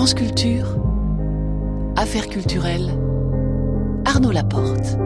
France Culture, Affaires culturelles, Arnaud Laporte.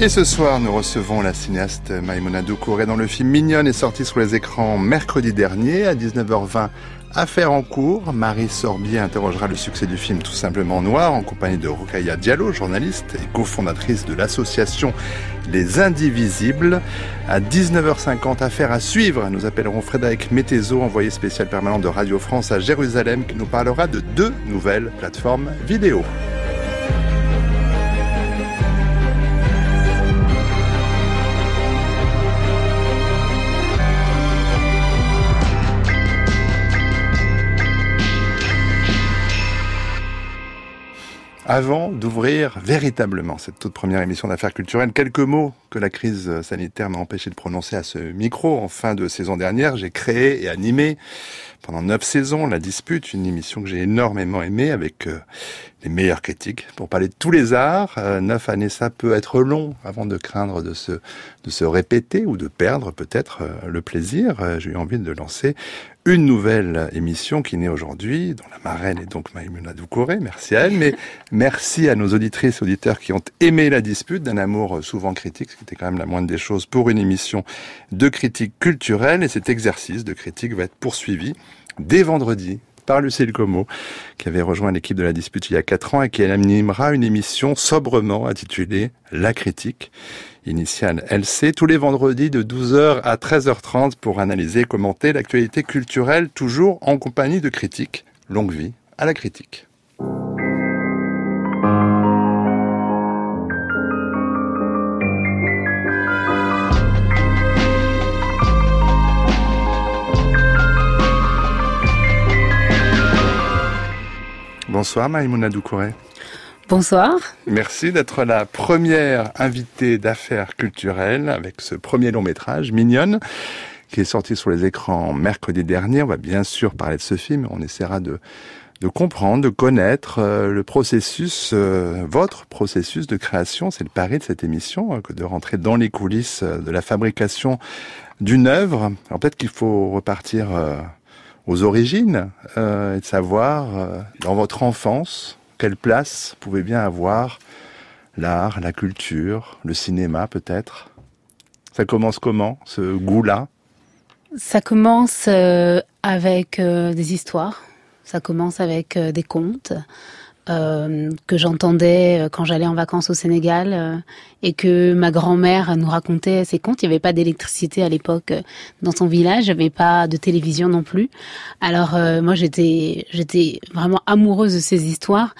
Et ce soir, nous recevons la cinéaste Maïmona Doucouré dans le film Mignonne est sorti sur les écrans mercredi dernier à 19h20. Affaire en cours, Marie Sorbier interrogera le succès du film Tout simplement noir en compagnie de Rukaya Diallo, journaliste et cofondatrice de l'association Les Indivisibles. À 19h50, affaire à suivre, nous appellerons Frédéric Métézo, envoyé spécial permanent de Radio France à Jérusalem, qui nous parlera de deux nouvelles plateformes vidéo. Avant d'ouvrir véritablement cette toute première émission d'affaires culturelles, quelques mots que la crise sanitaire m'a empêché de prononcer à ce micro. En fin de saison dernière, j'ai créé et animé pendant neuf saisons La Dispute, une émission que j'ai énormément aimée avec euh, les meilleurs critiques pour parler de tous les arts. Euh, neuf années, ça peut être long avant de craindre de se, de se répéter ou de perdre peut-être euh, le plaisir. j'ai eu envie de lancer une nouvelle émission qui naît aujourd'hui, dont la marraine est donc Maïmuna Doucouré, merci à elle, mais merci à nos auditrices et auditeurs qui ont aimé la dispute d'un amour souvent critique, ce qui était quand même la moindre des choses pour une émission de critique culturelle, et cet exercice de critique va être poursuivi dès vendredi par Lucille Como, qui avait rejoint l'équipe de la dispute il y a quatre ans et qui animera une émission sobrement intitulée La critique initiale LC, tous les vendredis de 12h à 13h30 pour analyser et commenter l'actualité culturelle, toujours en compagnie de critiques. Longue vie à la critique. Bonsoir Maïmouna Doucouré. Bonsoir. Merci d'être la première invitée d'affaires culturelles avec ce premier long métrage, Mignonne, qui est sorti sur les écrans mercredi dernier. On va bien sûr parler de ce film. On essaiera de, de comprendre, de connaître euh, le processus, euh, votre processus de création. C'est le pari de cette émission, euh, que de rentrer dans les coulisses de la fabrication d'une œuvre. Alors peut-être qu'il faut repartir aux origines et de savoir, dans votre enfance, quelle place pouvait bien avoir l'art, la culture, le cinéma peut-être? Ça commence comment, ce goût-là? Ça commence euh, avec euh, des histoires, ça commence avec euh, des contes. Que j'entendais quand j'allais en vacances au Sénégal et que ma grand-mère nous racontait ces contes. Il n'y avait pas d'électricité à l'époque dans son village, il n'y avait pas de télévision non plus. Alors moi j'étais vraiment amoureuse de ces histoires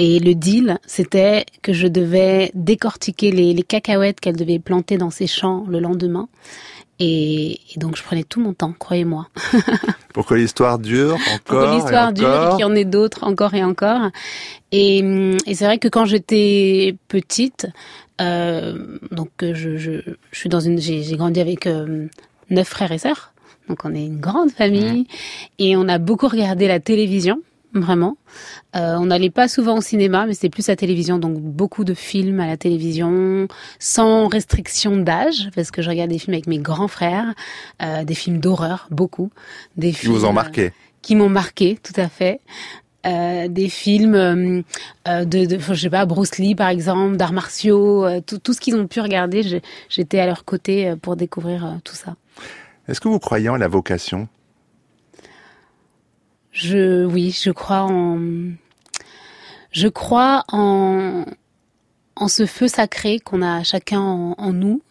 et le deal, c'était que je devais décortiquer les cacahuètes qu'elle devait planter dans ses champs le lendemain. Et, donc je prenais tout mon temps, croyez-moi. Pour que l'histoire dure encore. Pour que l'histoire dure et qu'il y en ait d'autres encore et encore. Et, et c'est vrai que quand j'étais petite, euh, donc je, je, je, suis dans une, j'ai grandi avec euh, neuf frères et sœurs. Donc on est une grande famille mmh. et on a beaucoup regardé la télévision vraiment. Euh, on n'allait pas souvent au cinéma, mais c'était plus à la télévision, donc beaucoup de films à la télévision, sans restriction d'âge, parce que je regarde des films avec mes grands frères, euh, des films d'horreur, beaucoup. Des qui vous ont marqué euh, Qui m'ont marqué, tout à fait. Des films de, de, je sais pas, Bruce Lee par exemple, d'arts martiaux, tout, tout, ce qu'ils ont pu regarder, j'étais à leur côté pour découvrir tout ça. Est-ce que vous croyez en la vocation? Je, oui, je crois en, je crois en, en ce feu sacré qu'on a chacun en, nous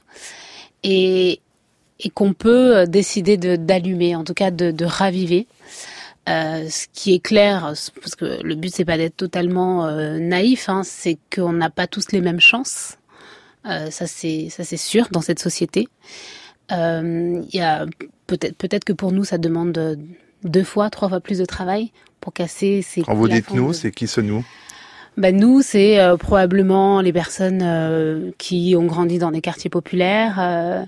et, et qu'on peut décider d'allumer, en tout cas de, de raviver. Euh, ce qui est clair, parce que le but c'est pas d'être totalement euh, naïf, hein, c'est qu'on n'a pas tous les mêmes chances. Euh, ça c'est ça c'est sûr dans cette société. Il y a peut-être peut-être que pour nous ça demande deux fois, trois fois plus de travail pour casser ces. Quand vous dites nous, c'est qui ce nous? Ben nous, c'est euh, probablement les personnes euh, qui ont grandi dans des quartiers populaires,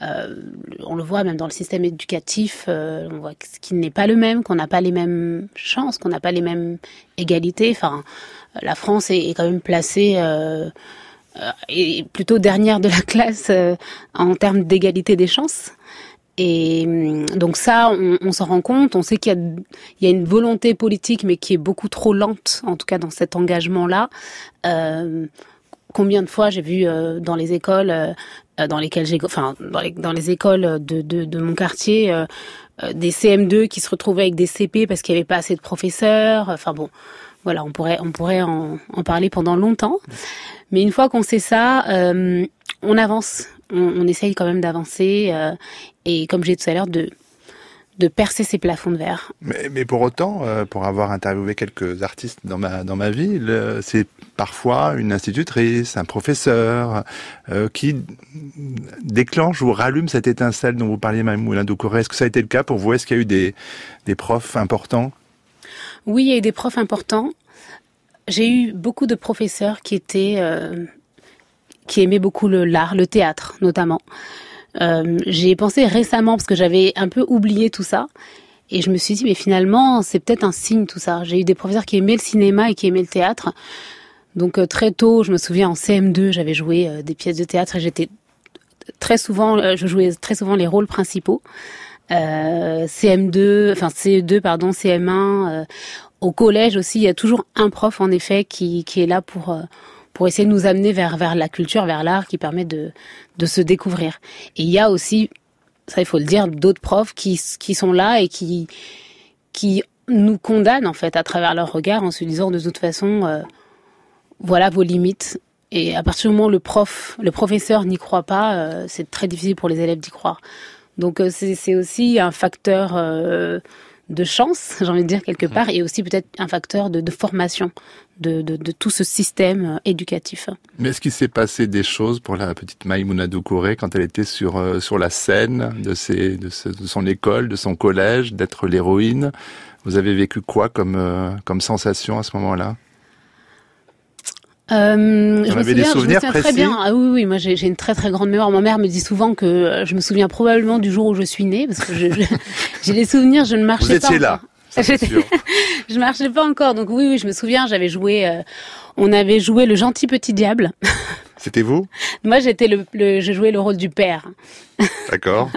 on le voit même dans le système éducatif, on voit qu'il n'est pas le même, qu'on n'a pas les mêmes chances, qu'on n'a pas les mêmes égalités. Enfin, la France est, quand même placée et plutôt dernière de la classe en termes d'égalité des chances. Et hum, donc ça, on, on s'en rend compte. On sait qu'il y, y, a une volonté politique, mais qui est beaucoup trop lente, en tout cas dans cet engagement-là. Euh, combien de fois j'ai vu euh, dans les écoles euh, dans lesquelles j'ai, enfin dans les, dans les écoles de, de, de mon quartier, euh, des CM2 qui se retrouvaient avec des CP parce qu'il n'y avait pas assez de professeurs. Enfin bon, voilà, on pourrait on pourrait en, en parler pendant longtemps. Mais une fois qu'on sait ça, on avance on, on essaye quand même d'avancer euh, et, comme j'ai dit tout à l'heure, de de percer ces plafonds de verre. Mais, mais pour autant, euh, pour avoir interviewé quelques artistes dans ma dans ma vie, c'est parfois une institutrice, un professeur euh, qui déclenche ou rallume cette étincelle dont vous parliez, Mme Doucouré. Est-ce que ça a été le cas pour vous? Est-ce qu'il y a eu des des profs importants? Oui, il y a eu des profs importants. J'ai eu beaucoup de professeurs qui étaient euh, qui aimait beaucoup le l'art, le théâtre notamment. Euh, j'ai pensé récemment parce que j'avais un peu oublié tout ça. Et je me suis dit, mais finalement, c'est peut-être un signe tout ça. J'ai eu des professeurs qui aimaient le cinéma et qui aimaient le théâtre. Donc euh, très tôt, je me souviens en CM2, j'avais joué euh, des pièces de théâtre et j'étais très souvent, euh, je jouais très souvent les rôles principaux. CM2, enfin CE2, pardon, CM1. au collège aussi, il y a toujours un prof en effet qui, qui est là pour pour essayer de nous amener vers, vers la culture, vers l'art qui permet de, de se découvrir. Et il y a aussi, ça il faut le dire, d'autres profs qui, qui sont là et qui, qui nous condamnent en fait à travers leur regard en se disant de toute façon, euh, voilà vos limites. Et à partir du moment où le prof, le professeur n'y croit pas, euh, c'est très difficile pour les élèves d'y croire. Donc euh, c'est aussi un facteur de chance, j'ai envie de dire quelque part, et aussi peut-être un facteur de, de formation de, de, de, tout ce système euh, éducatif. Mais est-ce qu'il s'est passé des choses pour la petite Maïmouna Doucouré quand elle était sur, euh, sur la scène de, ses, de, de, son école, de son collège, d'être l'héroïne? Vous avez vécu quoi comme, euh, comme sensation à ce moment-là? Euh, je me souviens, des souvenirs je me très bien. Ah oui, oui, moi j'ai une très très grande mémoire. Ma mère me dit souvent que euh, je me souviens probablement du jour où je suis née, parce que j'ai des souvenirs, je ne marchais Vous étiez là. Sûr. je marchais pas encore, donc oui, oui, je me souviens, j'avais joué, euh, on avait joué le gentil petit diable. C'était vous? Moi, j'étais le, le, je jouais le rôle du père. D'accord.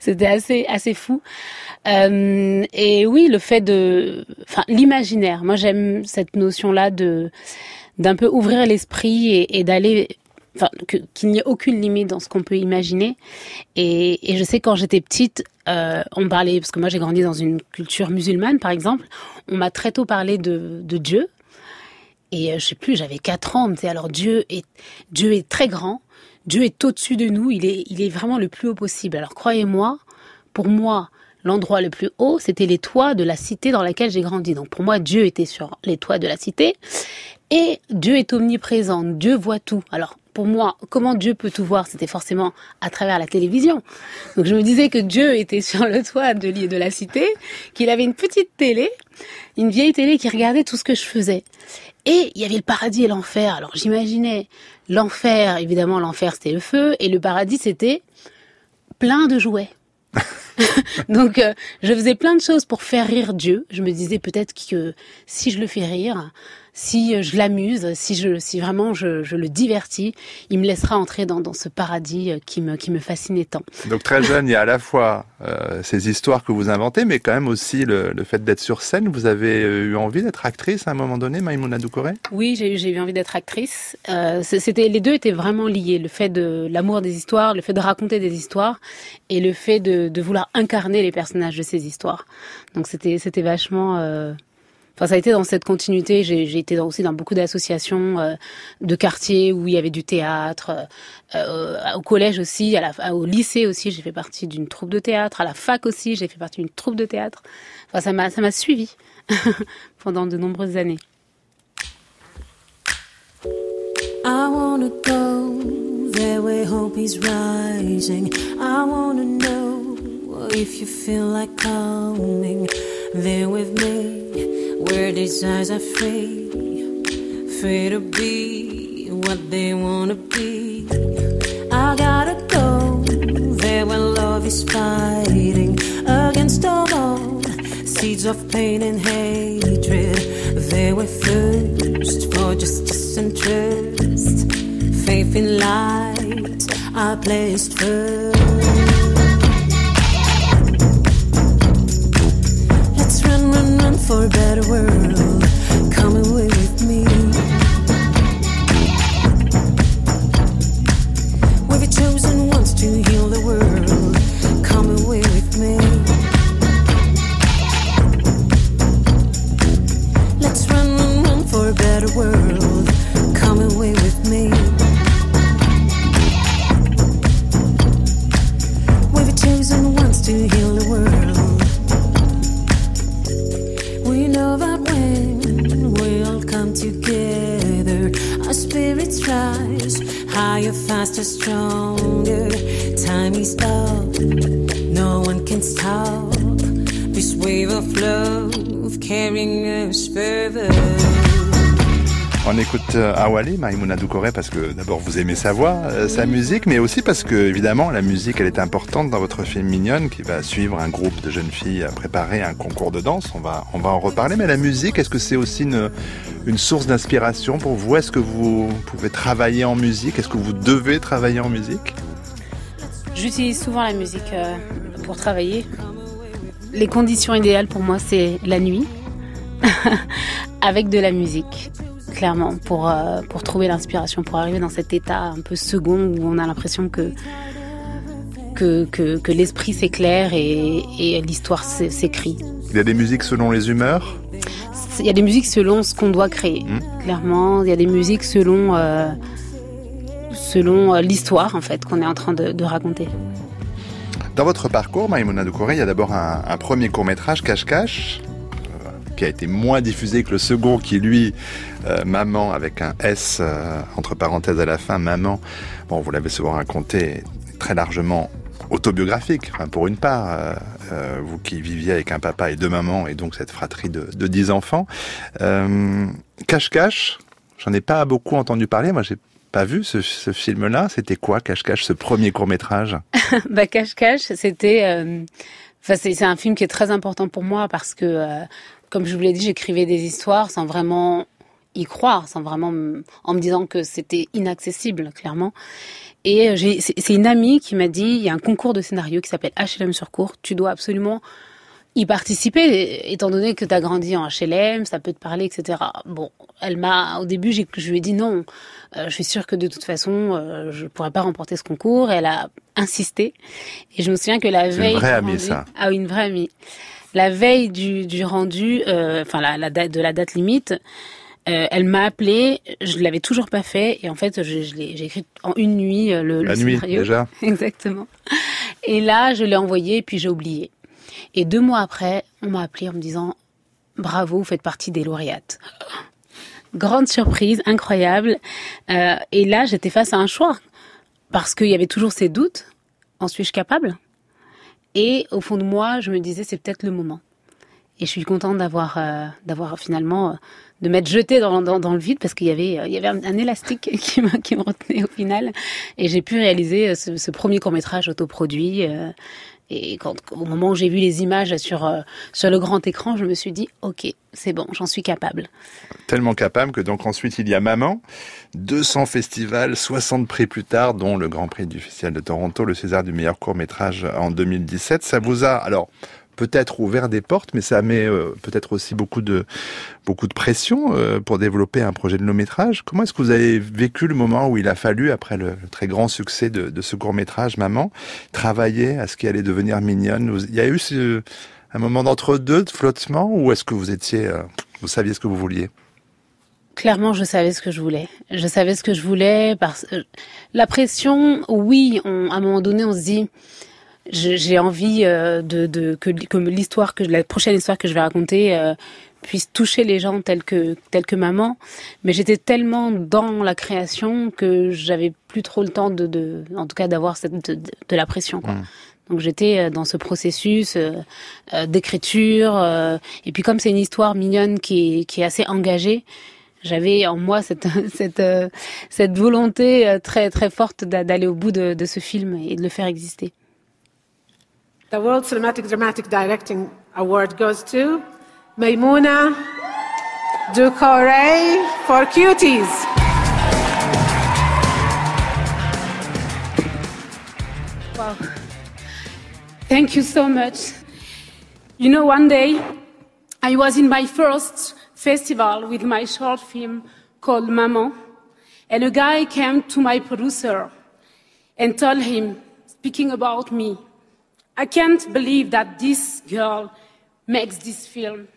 C'était assez, assez fou. Euh, et oui, le fait de, enfin, l'imaginaire. Moi, j'aime cette notion-là de d'un peu ouvrir l'esprit et, d'aller enfin qu'il n'y ait aucune limite dans ce qu'on peut imaginer. Et, je sais quand j'étais petite euh, on parlait parce que moi j'ai grandi dans une culture musulmane par exemple on m'a très tôt parlé de, Dieu. Et euh, je sais plus j'avais quatre ans on alors Dieu est Dieu est très grand. Dieu est au-dessus de nous. Il est il est vraiment le plus haut possible. Alors croyez-moi pour moi l'endroit le plus haut, c'était les toits de la cité dans laquelle j'ai grandi. Donc pour moi, Dieu était sur les toits de la cité. Et Dieu est omniprésent, Dieu voit tout. Alors pour moi, comment Dieu peut tout voir? C'était forcément à travers la télévision. Donc je me disais que Dieu était sur le toit de, de la cité, qu'il avait une petite télé, une vieille télé qui regardait tout ce que je faisais. Et il y avait le paradis et l'enfer. Alors j'imaginais l'enfer, évidemment l'enfer c'était le feu, et le paradis c'était plein de jouets. Donc euh, je faisais plein de choses pour faire rire Dieu. Je me disais peut-être que si je le fais rire, si euh, je l'amuse, si je, si vraiment je, je, le divertis, il me laissera entrer dans, dans ce paradis euh, qui me, qui me fascinait tant. Donc très jeune, il y a à la fois euh, ces histoires que vous inventez, mais quand même aussi le, le fait d'être sur scène. Vous avez eu envie d'être actrice à un moment donné, Maïmouna Doucouré Oui, j'ai, j'ai eu envie d'être actrice. Euh, c'était, les deux étaient vraiment liés. Le fait de l'amour des histoires, le fait de raconter des histoires, et le fait de, de vouloir incarner les personnages de ces histoires. Donc c'était, c'était vachement... Euh, Enfin, ça a été dans cette continuité. J'ai été aussi dans beaucoup d'associations euh, de quartiers où il y avait du théâtre. Euh, euh au collège aussi, à la, au lycée aussi, j'ai fait partie d'une troupe de théâtre. À la fac aussi, j'ai fait partie d'une troupe de théâtre. Enfin, ça m'a ça m'a suivi pendant de nombreuses années. I wanna go there where hope is rising. I wanna know if you feel like coming there with me. Where desires are free, free to be what they wanna be. I gotta go there bodies fighting against all. Seeds of pain and hatred. They were thirst for justice and trust. Faith in light, I placed first. For a better world. Maïmouna Doucouré, parce que d'abord vous aimez sa voix, euh, sa musique, mais aussi parce que évidemment la musique elle est importante dans votre film Mignonne qui va suivre un groupe de jeunes filles à préparer un concours de danse. On va, on va en reparler. Mais la musique, est-ce que c'est aussi une, une source d'inspiration pour vous? Est-ce que vous pouvez travailler en musique? Est-ce que vous devez travailler en musique? J'utilise souvent la musique euh, pour travailler. Les conditions idéales pour moi, c'est la nuit, avec de la musique, clairement, pour, euh, pour trouver l'inspiration, pour arriver dans cet état un peu second où on a l'impression que, que, que, que l'esprit s'éclaire et, et l'histoire s'écrit. Il y a des musiques selon les humeurs? Il y a des musiques selon ce qu'on doit créer, Mm. clairement. Il y a des musiques selon, euh, selon euh, l'histoire, en fait, qu'on est en train de, de raconter. Dans votre parcours, Maïmouna Doucouré, il y a d'abord un, un premier court-métrage, Cache-Cache, qui a été moins diffusé que le second, qui lui, euh, Maman, avec un S, euh, entre parenthèses à la fin, Maman, bon, vous l'avez souvent raconté, très largement autobiographique, enfin, pour une part, euh, vous qui viviez avec un papa et deux mamans, et donc cette fratrie de, dix enfants. Cache-Cache, j'en ai pas beaucoup entendu parler, moi j'ai pas vu ce, ce film-là, c'était quoi Cache-Cache, ce premier court-métrage? Bah, Cache Cache, c'était, enfin, c'est, un film qui est très important pour moi parce que, comme je vous l'ai dit, j'écrivais des histoires sans vraiment y croire, sans vraiment, en me disant que c'était inaccessible, clairement. Et euh, c'est, une amie qui m'a dit, il y a un concours de scénario qui s'appelle HLM sur cours, tu dois absolument y participer, étant donné que tu as grandi en HLM, ça peut te parler, etc. Bon, elle m'a, au début, je lui ai dit non. Euh, je suis sûre que de toute façon, euh, je pourrais pas remporter ce concours. Elle a insisté. Et je me souviens que la veille. une vraie amie, rendu- ça. Ah oui, une vraie amie. La veille du, du rendu, euh, enfin la, la date de la date limite, euh, elle m'a appelé. Je l'avais toujours pas fait. Et en fait, je, je l'ai, j'ai écrit en une nuit euh, le, La le nuit, scénario. déjà Exactement. Et là, je l'ai envoyé et puis j'ai oublié. Et deux mois après, on m'a appelé en me disant bravo, vous faites partie des lauréates. Grande surprise, incroyable. Euh, et là, j'étais face à un choix parce qu'il y avait toujours ces doutes. En suis-je capable? Et au fond de moi, je me disais c'est peut-être le moment. Et je suis contente d'avoir euh, d'avoir finalement euh, de m'être jetée dans, dans, le vide parce qu'il y avait il y avait un, élastique qui me qui retenait au final et j'ai pu réaliser euh, ce, ce premier court métrage autoproduit et quand au moment où j'ai vu les images sur euh, sur le grand écran je me suis dit ok c'est bon j'en suis capable Tellement capable que donc ensuite il y a Maman, 200 festivals, 60 prix plus tard, dont le Grand Prix du Festival de Toronto, le César du meilleur court métrage en 2017. Ça vous a alors peut-être ouvert des portes, mais ça met euh, peut-être aussi beaucoup de beaucoup de pression euh, pour développer un projet de long métrage. Comment est-ce que vous avez vécu le moment où il a fallu, après le, très grand succès de, ce court métrage, Maman, travailler à ce qui allait devenir mignonne? Il y a eu un moment d'entre-deux, de flottement, ou est-ce que vous étiez, euh, vous saviez ce que vous vouliez? Clairement, je savais ce que je voulais. Je savais ce que je voulais la pression, oui, à un moment donné, on se dit, j'ai envie euh, de, de que, que l'histoire que la prochaine histoire que je vais raconter euh, puisse toucher les gens tels que tels que maman. Mais j'étais tellement dans la création que j'avais plus trop le temps de, de en tout cas, d'avoir cette de, de- la pression. Quoi. Mm. Donc j'étais euh, dans ce processus euh, d'écriture. et puis comme c'est une histoire mignonne qui est, qui est assez engagée, j'avais en moi cette cette cette volonté très très forte d'a- d'aller au bout de, de ce film et de le faire exister. The World Cinematic Dramatic Directing Award goes to Maimouna Ducoré for Cuties. Wow. Thank you so much. You know, one day I was in my first festival with my short film called Maman, and a guy came to my producer and told him, speaking about me, I can't believe that this girl makes this film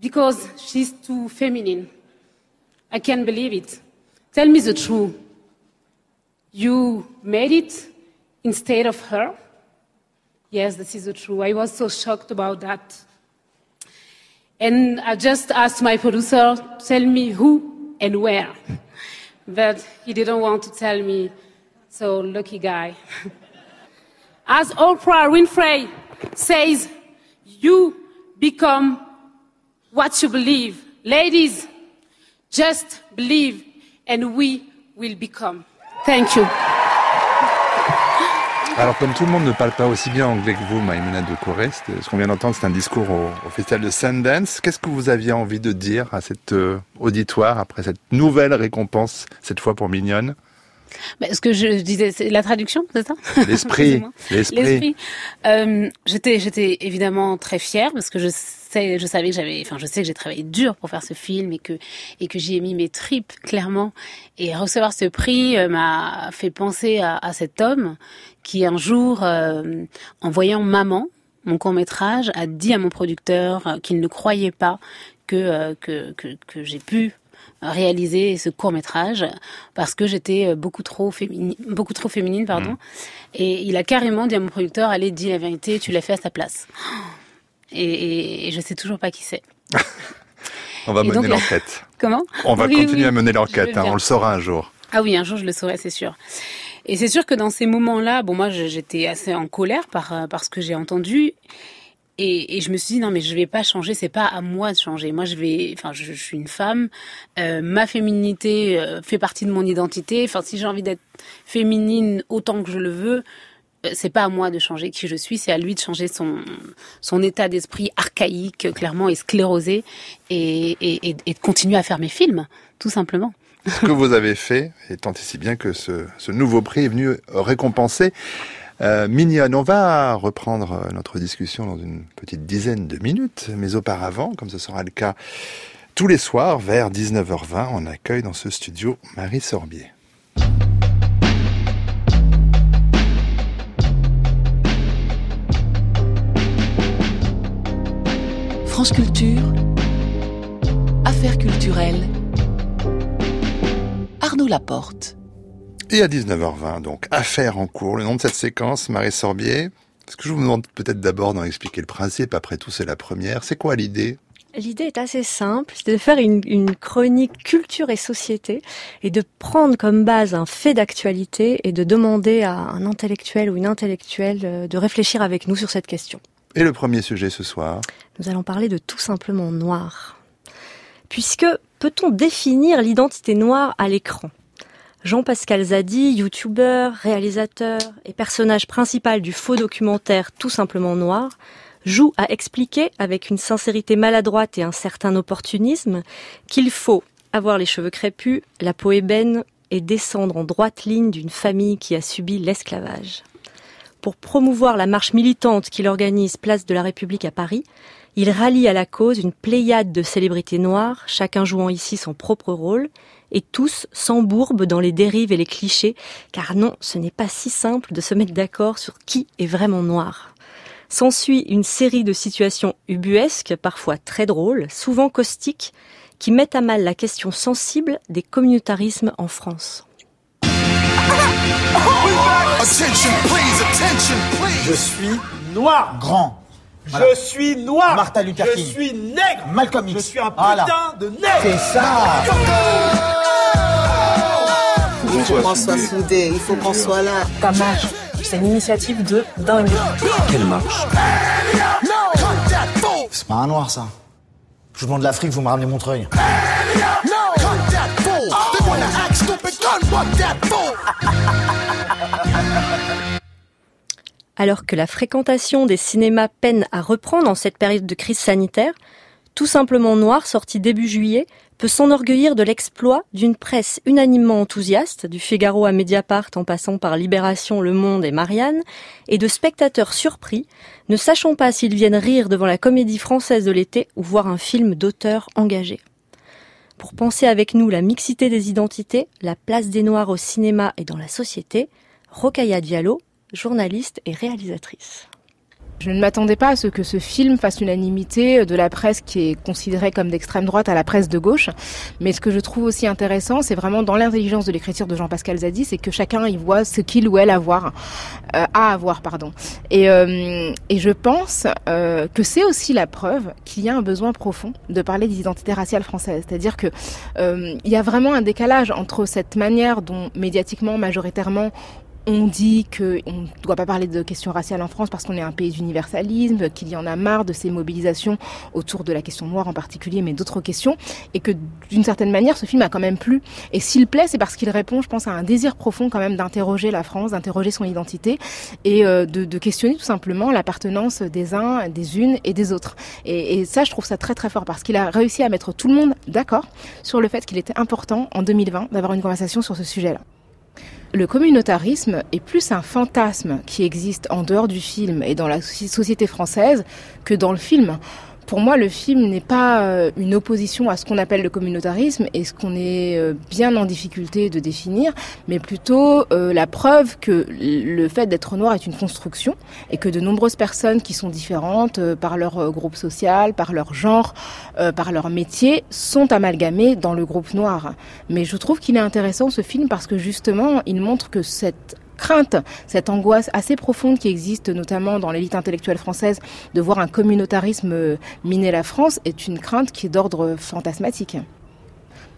because she's too feminine. I can't believe it. Tell me the truth. You made it instead of her? Yes, this is the truth. I was so shocked about that. And I just asked my producer, tell me who and where. But he didn't want to tell me, so lucky guy. As Oprah Winfrey says, you become what you believe. Ladies, just believe and we will become. Thank you. Alors, comme tout le monde ne parle pas aussi bien anglais que vous, Maïmouna de Corée, ce qu'on vient d'entendre, c'est un discours au, au, festival de Sundance. Qu'est-ce que vous aviez envie de dire à cet euh, auditoire après cette nouvelle récompense, cette fois pour Mignonne? Bah, ce que je disais, c'est la traduction, c'est ça? L'esprit. L'esprit. Euh, j'étais, j'étais évidemment très fière parce que je sais, je savais que j'avais, enfin, je sais que j'ai travaillé dur pour faire ce film et que et que j'y ai mis mes tripes clairement. Et recevoir ce prix euh, m'a fait penser à, à, cet homme qui un jour, euh, en voyant Maman, mon court métrage, a dit à mon producteur qu'il ne croyait pas que que, que, que j'ai pu réaliser ce court métrage parce que j'étais beaucoup trop féminine, beaucoup trop féminine, pardon. Mmh. Et il a carrément dit à mon producteur, allez, dis la vérité, tu l'as fait à sa place. Et, et, et je sais toujours pas qui c'est. on va et mener l'enquête. Comment? On va oui, continuer oui, à mener l'enquête. Hein, on le saura un jour. Ah oui, un jour je le saurai, c'est sûr. Et c'est sûr que dans ces moments-là, bon, moi, j'étais assez en colère par, par ce que j'ai entendu. Et, je me suis dit non mais je vais pas changer, c'est pas à moi de changer. Moi je vais, enfin je, suis une femme, euh, ma féminité euh, fait partie de mon identité. Enfin si j'ai envie d'être féminine autant que je le veux, euh, c'est pas à moi de changer qui je suis, c'est à lui de changer son son état d'esprit archaïque, clairement et sclérosé, et, et, et de continuer à faire mes films, tout simplement. Ce que vous avez fait tant et si bien que ce, ce nouveau prix est venu récompenser euh, mignonne, on va reprendre notre discussion dans une petite dizaine de minutes, mais auparavant, comme ce sera le cas tous les soirs vers 19h20, on accueille dans ce studio Marie Sorbier. France Culture, Affaires culturelles, Arnaud Laporte. Et à 19h20, donc, affaire en cours. Le nom de cette séquence, Marie Sorbier. Est-ce que je vous demande peut-être d'abord d'en expliquer le principe? Après tout, c'est la première. C'est quoi l'idée? L'idée est assez simple, c'est de faire une, une, chronique culture et société et de prendre comme base un fait d'actualité et de demander à un intellectuel ou une intellectuelle de réfléchir avec nous sur cette question. Et le premier sujet ce soir? Nous allons parler de tout simplement noir. Puisque peut-on définir l'identité noire à l'écran? Jean-Pascal Zadi, youtubeur, réalisateur et personnage principal du faux documentaire Tout simplement noir, joue à expliquer avec une sincérité maladroite et un certain opportunisme qu'il faut avoir les cheveux crépus, la peau ébène et descendre en droite ligne d'une famille qui a subi l'esclavage. Pour promouvoir la marche militante qu'il organise place de la République à Paris, il rallie à la cause une pléiade de célébrités noires, chacun jouant ici son propre rôle, et tous s'embourbent dans les dérives et les clichés, car non, ce n'est pas si simple de se mettre d'accord sur qui est vraiment noir. S'ensuit une série de situations ubuesques, parfois très drôles, souvent caustiques, qui mettent à mal la question sensible des communautarismes en France. Je suis noir grand. Voilà. Je suis noir. Martin Luther je King. Je suis nègre. Malcolm X. Je suis un putain voilà. de nègre. C'est ça. Il faut qu'on soit soudés, il faut qu'on soit là. Ta marche, c'est une initiative de dingue. Quelle marche C'est pas un noir ça. Je vous demande l'Afrique, vous me ramenez Montreuil. Alors que la fréquentation des cinémas peine à reprendre en cette période de crise sanitaire, Tout simplement Noir, sorti début juillet, peut s'enorgueillir de l'exploit d'une presse unanimement enthousiaste, du Figaro à Mediapart en passant par Libération, Le Monde et Marianne, et de spectateurs surpris, ne sachant pas s'ils viennent rire devant la comédie française de l'été ou voir un film d'auteur engagé. Pour penser avec nous la mixité des identités, la place des Noirs au cinéma et dans la société, Rokaya Diallo, journaliste et réalisatrice. Je ne m'attendais pas à ce que ce film fasse l'unanimité de la presse qui est considérée comme d'extrême droite à la presse de gauche. Mais ce que je trouve aussi intéressant, c'est vraiment dans l'intelligence de l'écriture de Jean-Pascal Zadi, c'est que chacun y voit ce qu'il ou elle a à voir, euh, à avoir, pardon. Et, euh, et je pense euh, que c'est aussi la preuve qu'il y a un besoin profond de parler des identités raciales françaises. C'est-à-dire que il y a vraiment un décalage entre cette manière dont médiatiquement, majoritairement, on dit qu'on ne doit pas parler de questions raciales en France parce qu'on est un pays d'universalisme, qu'il y en a marre de ces mobilisations autour de la question noire en particulier, mais d'autres questions, et que d'une certaine manière, ce film a quand même plu. Et s'il plaît, c'est parce qu'il répond, je pense, à un désir profond quand même d'interroger la France, d'interroger son identité, et euh, de, de, questionner tout simplement l'appartenance des uns, des unes et des autres. Et, et ça, je trouve ça très très fort parce qu'il a réussi à mettre tout le monde d'accord sur le fait qu'il était important en 2020 d'avoir une conversation sur ce sujet-là. Le communautarisme est plus un fantasme qui existe en dehors du film et dans la société française que dans le film. Pour moi, le film n'est pas euh, une opposition à ce qu'on appelle le communautarisme et ce qu'on est euh, bien en difficulté de définir, mais plutôt euh, la preuve que le fait d'être noir est une construction et que de nombreuses personnes qui sont différentes par leur groupe social, par leur genre, par leur métier, sont amalgamées dans le groupe noir. Mais je trouve qu'il est intéressant ce film parce que justement, il montre que cette crainte, cette angoisse assez profonde qui existe notamment dans l'élite intellectuelle française de voir un communautarisme miner la France est une crainte qui est d'ordre fantasmatique.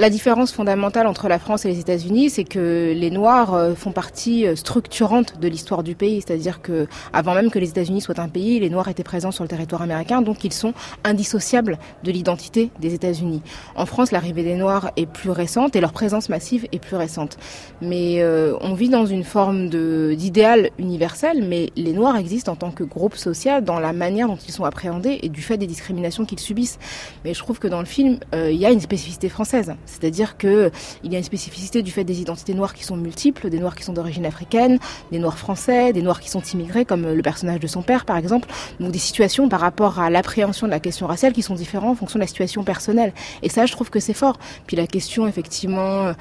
La différence fondamentale entre la France et les États-Unis, c'est que les Noirs euh, font partie structurante de l'histoire du pays, c'est-à-dire que avant même que les États-Unis soient un pays, les Noirs étaient présents sur le territoire américain, donc ils sont indissociables de l'identité des États-Unis. En France, l'arrivée des Noirs est plus récente et leur présence massive est plus récente. Mais euh, on vit dans une forme d'idéal universel, mais les Noirs existent en tant que groupe social dans la manière dont ils sont appréhendés et du fait des discriminations qu'ils subissent. Mais je trouve que dans le film, euh, il y a une spécificité française. C'est-à-dire que il y a une spécificité du fait des identités noires qui sont multiples, des noirs qui sont d'origine africaine, des noirs français, des noirs qui sont immigrés, comme le personnage de son père par exemple. Donc des situations par rapport à l'appréhension de la question raciale qui sont différentes en fonction de la situation personnelle. Et ça, je trouve que c'est fort. Puis la question effectivement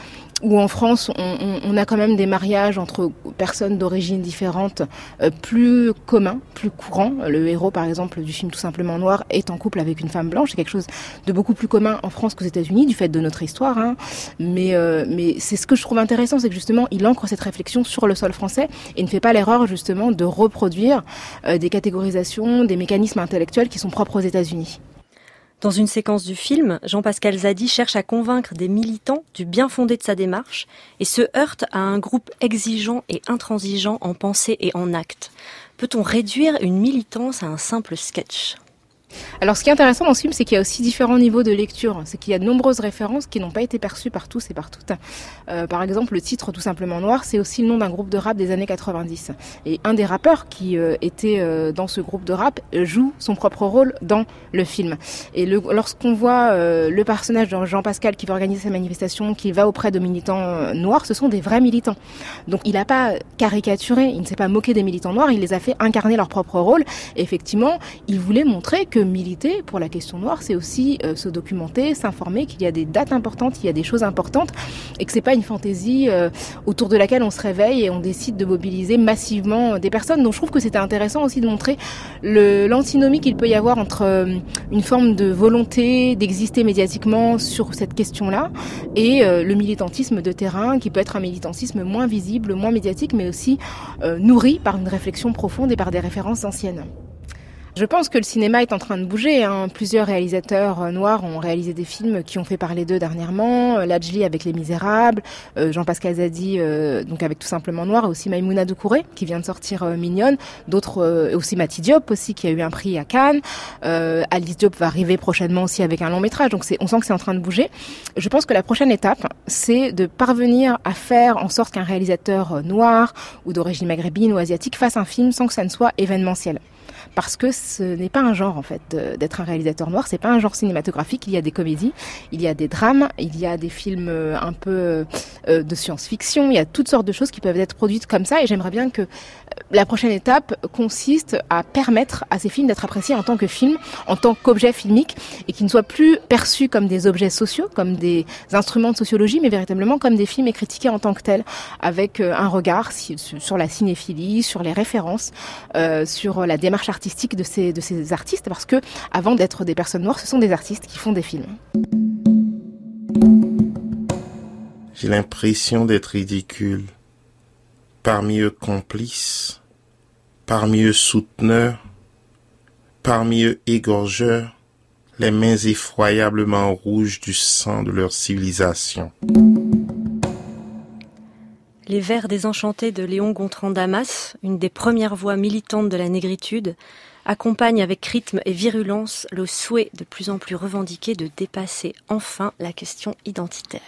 où en France, on, a quand même des mariages entre personnes d'origine différentes euh, plus communs, plus courants. Le héros, par exemple, du film Tout simplement noir est en couple avec une femme blanche. C'est quelque chose de beaucoup plus commun en France qu'aux États-Unis, du fait de notre histoire. Hein. Mais, euh, mais c'est ce que je trouve intéressant, c'est que justement, il ancre cette réflexion sur le sol français et ne fait pas l'erreur justement de reproduire euh, des catégorisations, des mécanismes intellectuels qui sont propres aux États-Unis. Dans une séquence du film, Jean-Pascal Zadi cherche à convaincre des militants du bien fondé de sa démarche et se heurte à un groupe exigeant et intransigeant en pensée et en acte. Peut-on réduire une militance à un simple sketch? Alors, ce qui est intéressant dans ce film, c'est qu'il y a aussi différents niveaux de lecture. C'est qu'il y a de nombreuses références qui n'ont pas été perçues par tous et par toutes. Euh, par exemple, le titre Tout simplement Noir, c'est aussi le nom d'un groupe de rap des années 90. Et un des rappeurs qui euh, était euh, dans ce groupe de rap joue son propre rôle dans le film. Et lorsqu'on voit euh, le personnage de Jean-Pascal qui va organiser sa manifestation, qui va auprès de militants euh, noirs, ce sont des vrais militants. Donc, il n'a pas caricaturé, il ne s'est pas moqué des militants noirs, il les a fait incarner leur propre rôle. Et effectivement, il voulait montrer que militer pour la question noire, c'est aussi euh, se documenter, s'informer qu'il y a des dates importantes, il y a des choses importantes, et que c'est pas une fantaisie euh, autour de laquelle on se réveille et on décide de mobiliser massivement des personnes. Donc je trouve que c'était intéressant aussi de montrer l'antinomie qu'il peut y avoir entre euh, une forme de volonté d'exister médiatiquement sur cette question-là et euh, le militantisme de terrain qui peut être un militantisme moins visible, moins médiatique, mais aussi euh, nourri par une réflexion profonde et par des références anciennes. Je pense que le cinéma est en train de bouger. Hein. Plusieurs réalisateurs euh, noirs ont réalisé des films qui ont fait parler d'eux dernièrement. Euh, Lajli avec Les Misérables, euh, Jean-Pascal Zadi donc avec Tout simplement Noir, et aussi Maïmouna Doucouré qui vient de sortir Mignonne. D'autres aussi Mati Diop aussi qui a eu un prix à Cannes. Alice Diop va arriver prochainement aussi avec un long métrage. Donc on sent que c'est en train de bouger. Je pense que la prochaine étape, c'est de parvenir à faire en sorte qu'un réalisateur noir ou d'origine maghrébine ou asiatique fasse un film sans que ça ne soit événementiel parce que ce n'est pas un genre en fait d'être un réalisateur noir, c'est pas un genre cinématographique. Il y a des comédies, il y a des drames, il y a des films euh, un peu euh, de science-fiction, il y a toutes sortes de choses qui peuvent être produites comme ça. Et j'aimerais bien que euh, la prochaine étape consiste à permettre à ces films d'être appréciés en tant que films, en tant qu'objets filmiques, et qui ne soient plus perçus comme des objets sociaux, comme des instruments de sociologie, mais véritablement comme des films et critiqués en tant que tels, avec un regard sur la cinéphilie, sur les références, sur la démarche artistique de ces, de ces artistes, parce que avant d'être des personnes noires, ce sont des artistes qui font des films. J'ai l'impression d'être ridicule. Parmi eux complices, parmi eux souteneurs, parmi eux égorgeurs, les mains effroyablement rouges du sang de leur civilisation. Les vers désenchantés de Léon Gontran Damas, une des premières voix militantes de la négritude, accompagnent avec rythme et virulence le souhait de plus en plus revendiqué de dépasser enfin la question identitaire.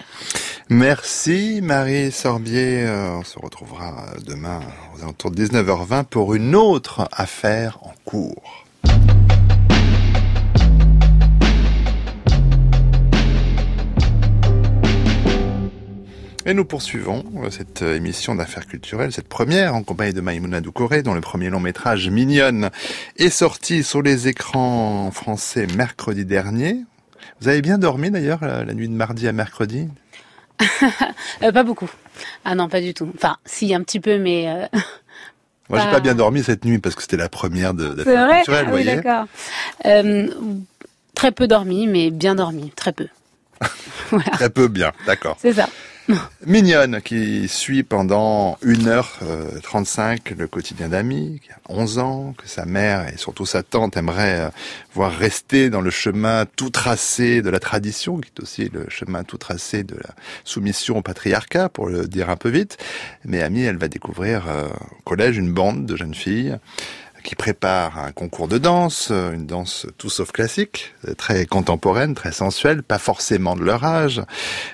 Merci Marie Sorbier. Euh, on se retrouvera demain aux alentours de 19h20 pour une autre affaire en cours. Et nous poursuivons euh, cette euh, émission d'affaires culturelles, cette première en compagnie de Maïmouna Doucouré, dont le premier long métrage Mignonne est sorti sur les écrans français mercredi dernier. Vous avez bien dormi d'ailleurs la nuit de mardi à mercredi? Euh, Pas beaucoup. Ah non, pas du tout. Enfin, si un petit peu, mais. Moi, j'ai pas bien dormi cette nuit parce que c'était la première d'affaires culturelles, ah, vous oui, voyez. D'accord. très peu dormi, mais bien dormi, très peu. voilà. Très peu bien, d'accord. C'est ça. Mignonne, qui suit pendant 1h35 euh, le quotidien d'Ami, qui a 11 ans, que sa mère et surtout sa tante aimeraient euh, voir rester dans le chemin tout tracé de la tradition, qui est aussi le chemin tout tracé de la soumission au patriarcat, pour le dire un peu vite. Mais Ami, elle va découvrir euh, au collège une bande de jeunes filles qui prépare un concours de danse, une danse tout sauf classique, très contemporaine, très sensuelle, pas forcément de leur âge.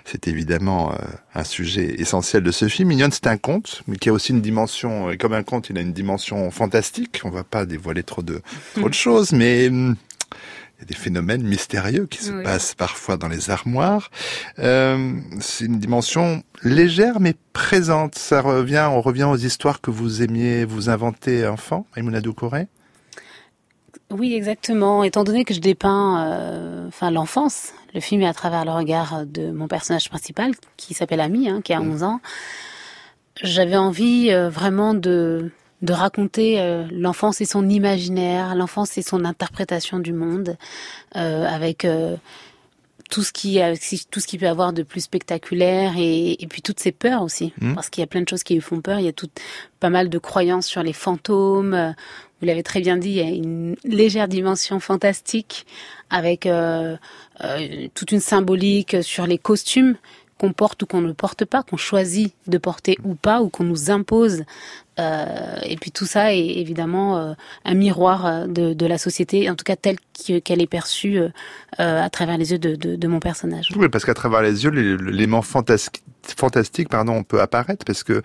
C'est évidemment euh, un sujet essentiel de ce film. Mignonne, c'est un conte, mais qui a aussi une dimension, et comme un conte, il a une dimension fantastique. On va pas dévoiler trop de, trop de choses, mais hum, y a des phénomènes mystérieux qui se passent parfois dans les armoires. Euh, c'est une dimension légère mais présente. Ça revient, on revient aux histoires que vous aimiez vous inventer enfant, Maïmouna Doucouré? Oui, exactement. Étant donné que je dépeins euh, enfin l'enfance, le film est à travers le regard de mon personnage principal qui s'appelle Ami, hein, qui a 11 mm. ans. J'avais envie euh, vraiment de de raconter euh, l'enfance et son imaginaire, l'enfance et son interprétation du monde, euh, avec euh, tout ce qui tout ce qui peut avoir de plus spectaculaire et, puis toutes ses peurs aussi, mmh. parce qu'il y a plein de choses qui lui font peur. Il y a tout pas mal de croyances sur les fantômes. Vous l'avez très bien dit, il y a une légère dimension fantastique avec toute une symbolique sur les costumes qu'on porte ou qu'on ne porte pas, qu'on choisit de porter ou pas, ou qu'on nous impose. Euh, et puis tout ça est évidemment euh, un miroir euh, de, la société, en tout cas telle qu'elle est perçue à travers les yeux de, mon personnage. Oui, parce qu'à travers les yeux, l'élément fantastique, fantastique pardon, peut apparaître, parce que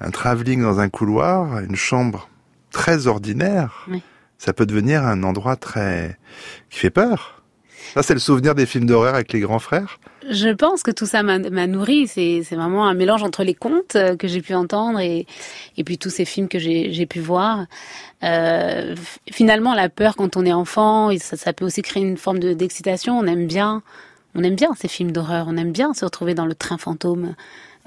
un travelling dans un couloir, une chambre très ordinaire, ça peut devenir un endroit très qui fait peur. Ça, c'est le souvenir des films d'horreur avec les grands frères Je pense que tout ça m'a nourri. C'est vraiment un mélange entre les contes euh, que j'ai pu entendre et, puis tous ces films que j'ai pu voir. Euh, finalement, la peur quand on est enfant, ça, peut aussi créer une forme d'excitation. on aime bien, on aime bien ces films d'horreur. On aime bien se retrouver dans le train fantôme.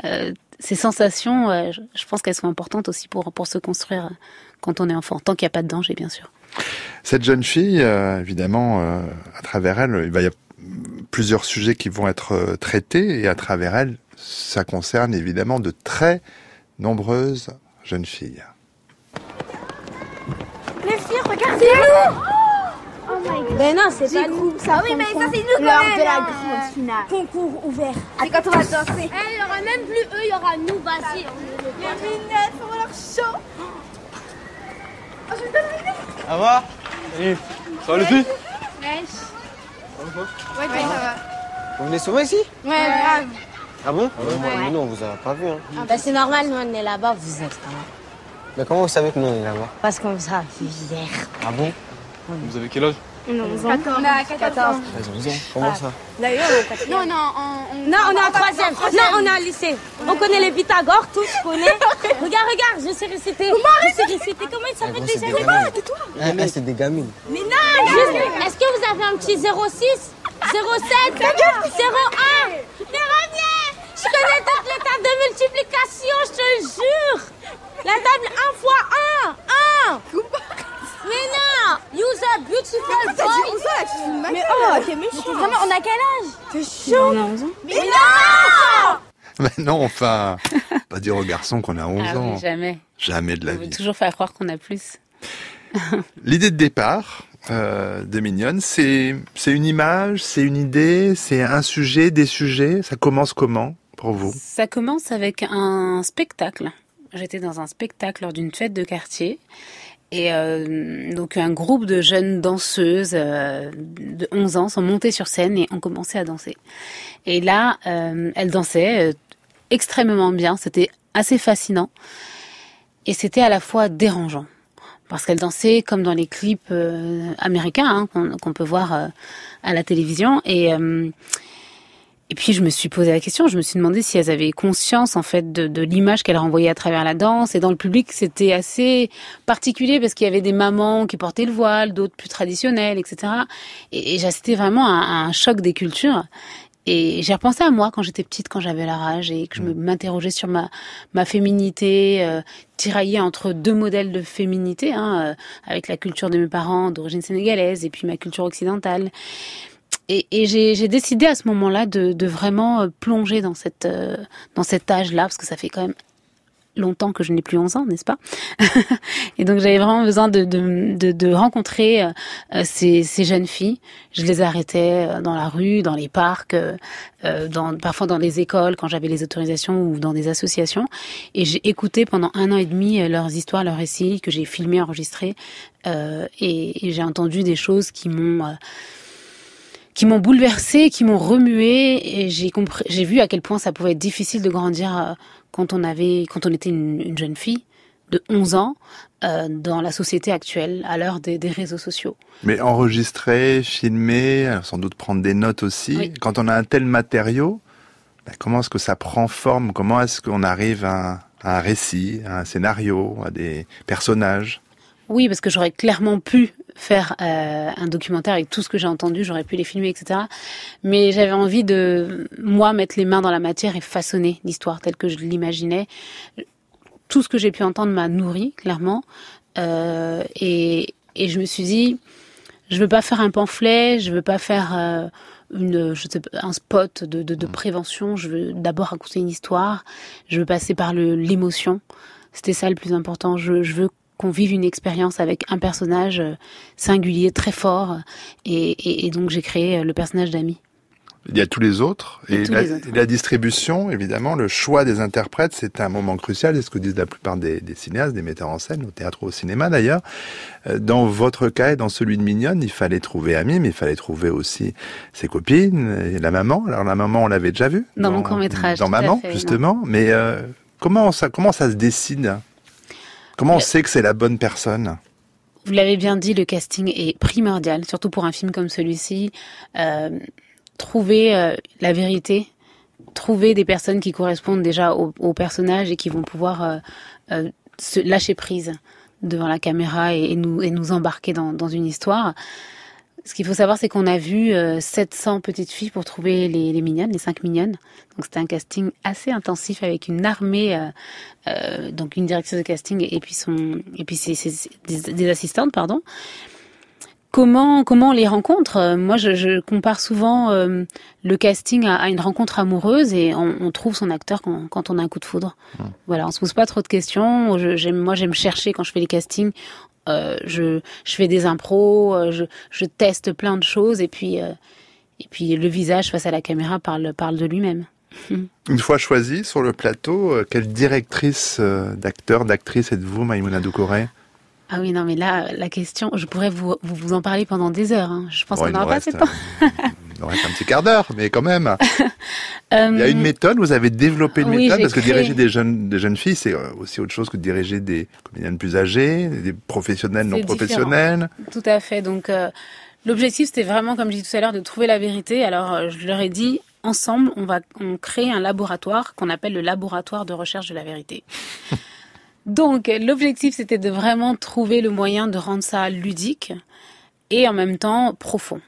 Euh, ces sensations, je pense qu'elles sont importantes aussi pour, pour se construire quand on est enfant, tant qu'il n'y a pas de danger, bien sûr. Cette jeune fille, euh, évidemment, euh, à travers elle, il va y avoir plusieurs sujets qui vont être euh, traités et à travers elle, ça concerne évidemment de très nombreuses jeunes filles. Les filles, regardez-nous Ben non, c'est pas nous. Ah oui, mais ça, c'est nous quand Lors même. de la hein. grande finale. Concours ouvert. C'est quand on va danser. Eh, il y aura même plus eux, il y aura nous, vas-y. Les minettes, on va leur chaud. Oh, je vais Ça va Salut. Ça va les filles Ouais, ça va. Vous venez souvent ici Ouais, grave. Ah bon Mais nous, on vous a pas vu. Hein. Ben, c'est normal, nous on est là-bas, vous êtes là. Mais comment vous savez que nous, on est là-bas Parce qu'on vous a vu hier. Ah bon Vous avez quel âge On a 11 ans. On a 14 ans. Ils ont 12 ans. Comment ça D'ailleurs, on Non, non, on, Non, on est en troisième. Non, on est en lycée. On connaît les Pythagore, tous connaît. regarde, regarde, je sais réciter. Je sais réciter. Comment il s'appelle gros, c'est déjà des gamines. Eh, eh, c'est des gamines. Mais non, juste, est-ce que vous avez un petit 06 07 01 Mais reviens Je connais toutes les tables de multiplication, je te jure La table 1 fois 1 1 Mais non Use a beautiful boy Mais oh, t'es méchant. Vraiment, on a quel âge? T'es chaud. Mais non Mais non, enfin, pas dire aux garçons qu'on a 11 Ah ans. oui, jamais. Jamais de la On veut vie. toujours faire croire qu'on a plus. L'idée de départ euh, de Mignonne, c'est c'est une image, c'est une idée, c'est un sujet, des sujets. Ça commence comment pour vous? Ça commence avec un spectacle. J'étais dans un spectacle lors d'une fête de quartier. Et euh, donc un groupe de jeunes danseuses euh, de 11 ans sont montées sur scène et ont commencé à danser. Et là, euh, elles dansaient euh, extrêmement bien, c'était assez fascinant. Et c'était à la fois dérangeant. Parce qu'elles dansaient comme dans les clips euh, américains hein, qu'on qu'on peut voir euh, à la télévision. Et, et puis je me suis posé la question, je me suis demandé si elles avaient conscience en fait de, de l'image qu'elles renvoyaient à travers la danse. Et dans le public, c'était assez particulier parce qu'il y avait des mamans qui portaient le voile, d'autres plus traditionnelles, etc. Et, et j'assistais vraiment à, à un choc des cultures. Et j'ai repensé à moi quand j'étais petite, quand j'avais la rage et que je me m'interrogeais sur ma ma féminité, euh, tiraillée entre deux modèles de féminité, hein, euh, avec la culture de mes parents d'origine sénégalaise et puis ma culture occidentale. Et, et j'ai décidé à ce moment-là de, de vraiment euh, plonger dans cette euh, dans cet âge-là parce que ça fait quand même longtemps que je n'ai plus 11 ans, n'est-ce pas? Et donc j'avais vraiment besoin de, de, de, de rencontrer euh, ces, ces jeunes filles. Je les arrêtais euh, dans la rue, dans les parcs, euh, dans, parfois dans les écoles quand j'avais les autorisations ou dans des associations. Et j'ai écouté pendant un an et demi leurs histoires, leurs récits que j'ai filmés, enregistrés. Euh, et et j'ai entendu des choses qui m'ont... qui m'ont bouleversée, qui m'ont remué et j'ai compris, j'ai vu à quel point ça pouvait être difficile de grandir euh, quand on avait, quand on était une, une jeune fille de 11 ans euh, dans la société actuelle à l'heure des, des réseaux sociaux. Mais enregistrer, filmer, euh, sans doute prendre des notes aussi. Oui. Quand on a un tel matériau, bah, comment est-ce que ça prend forme? Comment est-ce qu'on arrive à un récit, à un scénario, à des personnages? Oui, parce que j'aurais clairement pu faire euh, un documentaire avec tout ce que j'ai entendu, j'aurais pu les filmer, etc. Mais j'avais envie de, moi, mettre les mains dans la matière et façonner l'histoire telle que je l'imaginais. Tout ce que j'ai pu entendre m'a nourri, clairement. Euh, et, et je me suis dit, je veux pas faire un pamphlet, je veux pas faire euh, une, je sais pas, un spot de, de, de prévention. Je veux d'abord raconter une histoire. Je veux passer par l'émotion. C'était ça le plus important. Je, je veux qu'on vive une expérience avec un personnage euh, singulier, très fort. Et, et, et donc j'ai créé euh, le personnage d'Ami. Il y a tous les autres. Et, la, les autres. et la distribution, évidemment, le choix des interprètes, c'est un moment crucial. C'est ce que disent la plupart des, des cinéastes, des metteurs en scène, au théâtre ou au cinéma d'ailleurs. Euh, Dans votre cas et dans celui de Mignonne, il fallait trouver Ami, mais il fallait trouver aussi ses copines et la maman. Alors la maman, on l'avait déjà vue. Dans mon court-métrage, Dans tout à Maman, fait, justement. Mais euh, comment ça, comment ça se décide Comment on Le- sait que c'est la bonne personne? Vous l'avez bien dit, le casting est primordial, surtout pour un film comme celui-ci. Euh, trouver euh, la vérité, trouver des personnes qui correspondent déjà au, au personnage et qui vont pouvoir euh, se lâcher prise devant la caméra et, et nous, et nous embarquer dans, dans une histoire. Ce qu'il faut savoir, c'est qu'on a vu euh, 700 petites filles pour trouver les, les mignonnes, les cinq mignonnes. Donc c'était un casting assez intensif avec une armée, euh, euh, donc une directrice de casting et puis son, et puis ses, ses- des, des assistantes, pardon. Comment comment on les rencontre? Euh, Moi, je, je compare souvent euh, le casting à, à une rencontre amoureuse et on, on trouve son acteur quand, quand on a un coup de foudre. Voilà, on se pose pas trop de questions. Je- j'aime moi j'aime chercher quand je fais les castings Euh, je, je fais des impros, euh, je, je teste plein de choses et puis, euh, et puis le visage face à la caméra parle, parle de lui-même. Une fois choisi sur le plateau, quelle directrice d'acteur, d'actrice êtes-vous, Maïmouna Doucouré? Ah oui, non, mais là, la question, je pourrais vous, vous, vous en parler pendant des heures. hein. Je pense qu'on n'aura pas assez de temps. Il reste un petit quart d'heure, mais quand même. Euh, Il y a une méthode, vous avez développé une oui, méthode, parce que créé- diriger des jeunes, des jeunes filles, c'est euh, aussi autre chose que de diriger des comédiennes plus âgées, des professionnels, non professionnels. Tout à fait. Donc, euh, l'objectif, c'était vraiment, comme je dis tout à l'heure, de trouver la vérité. Alors, euh, je leur ai dit, ensemble, on va on crée un laboratoire qu'on appelle le laboratoire de recherche de la vérité. Donc, euh, l'objectif, c'était de vraiment trouver le moyen de rendre ça ludique et en même temps profond.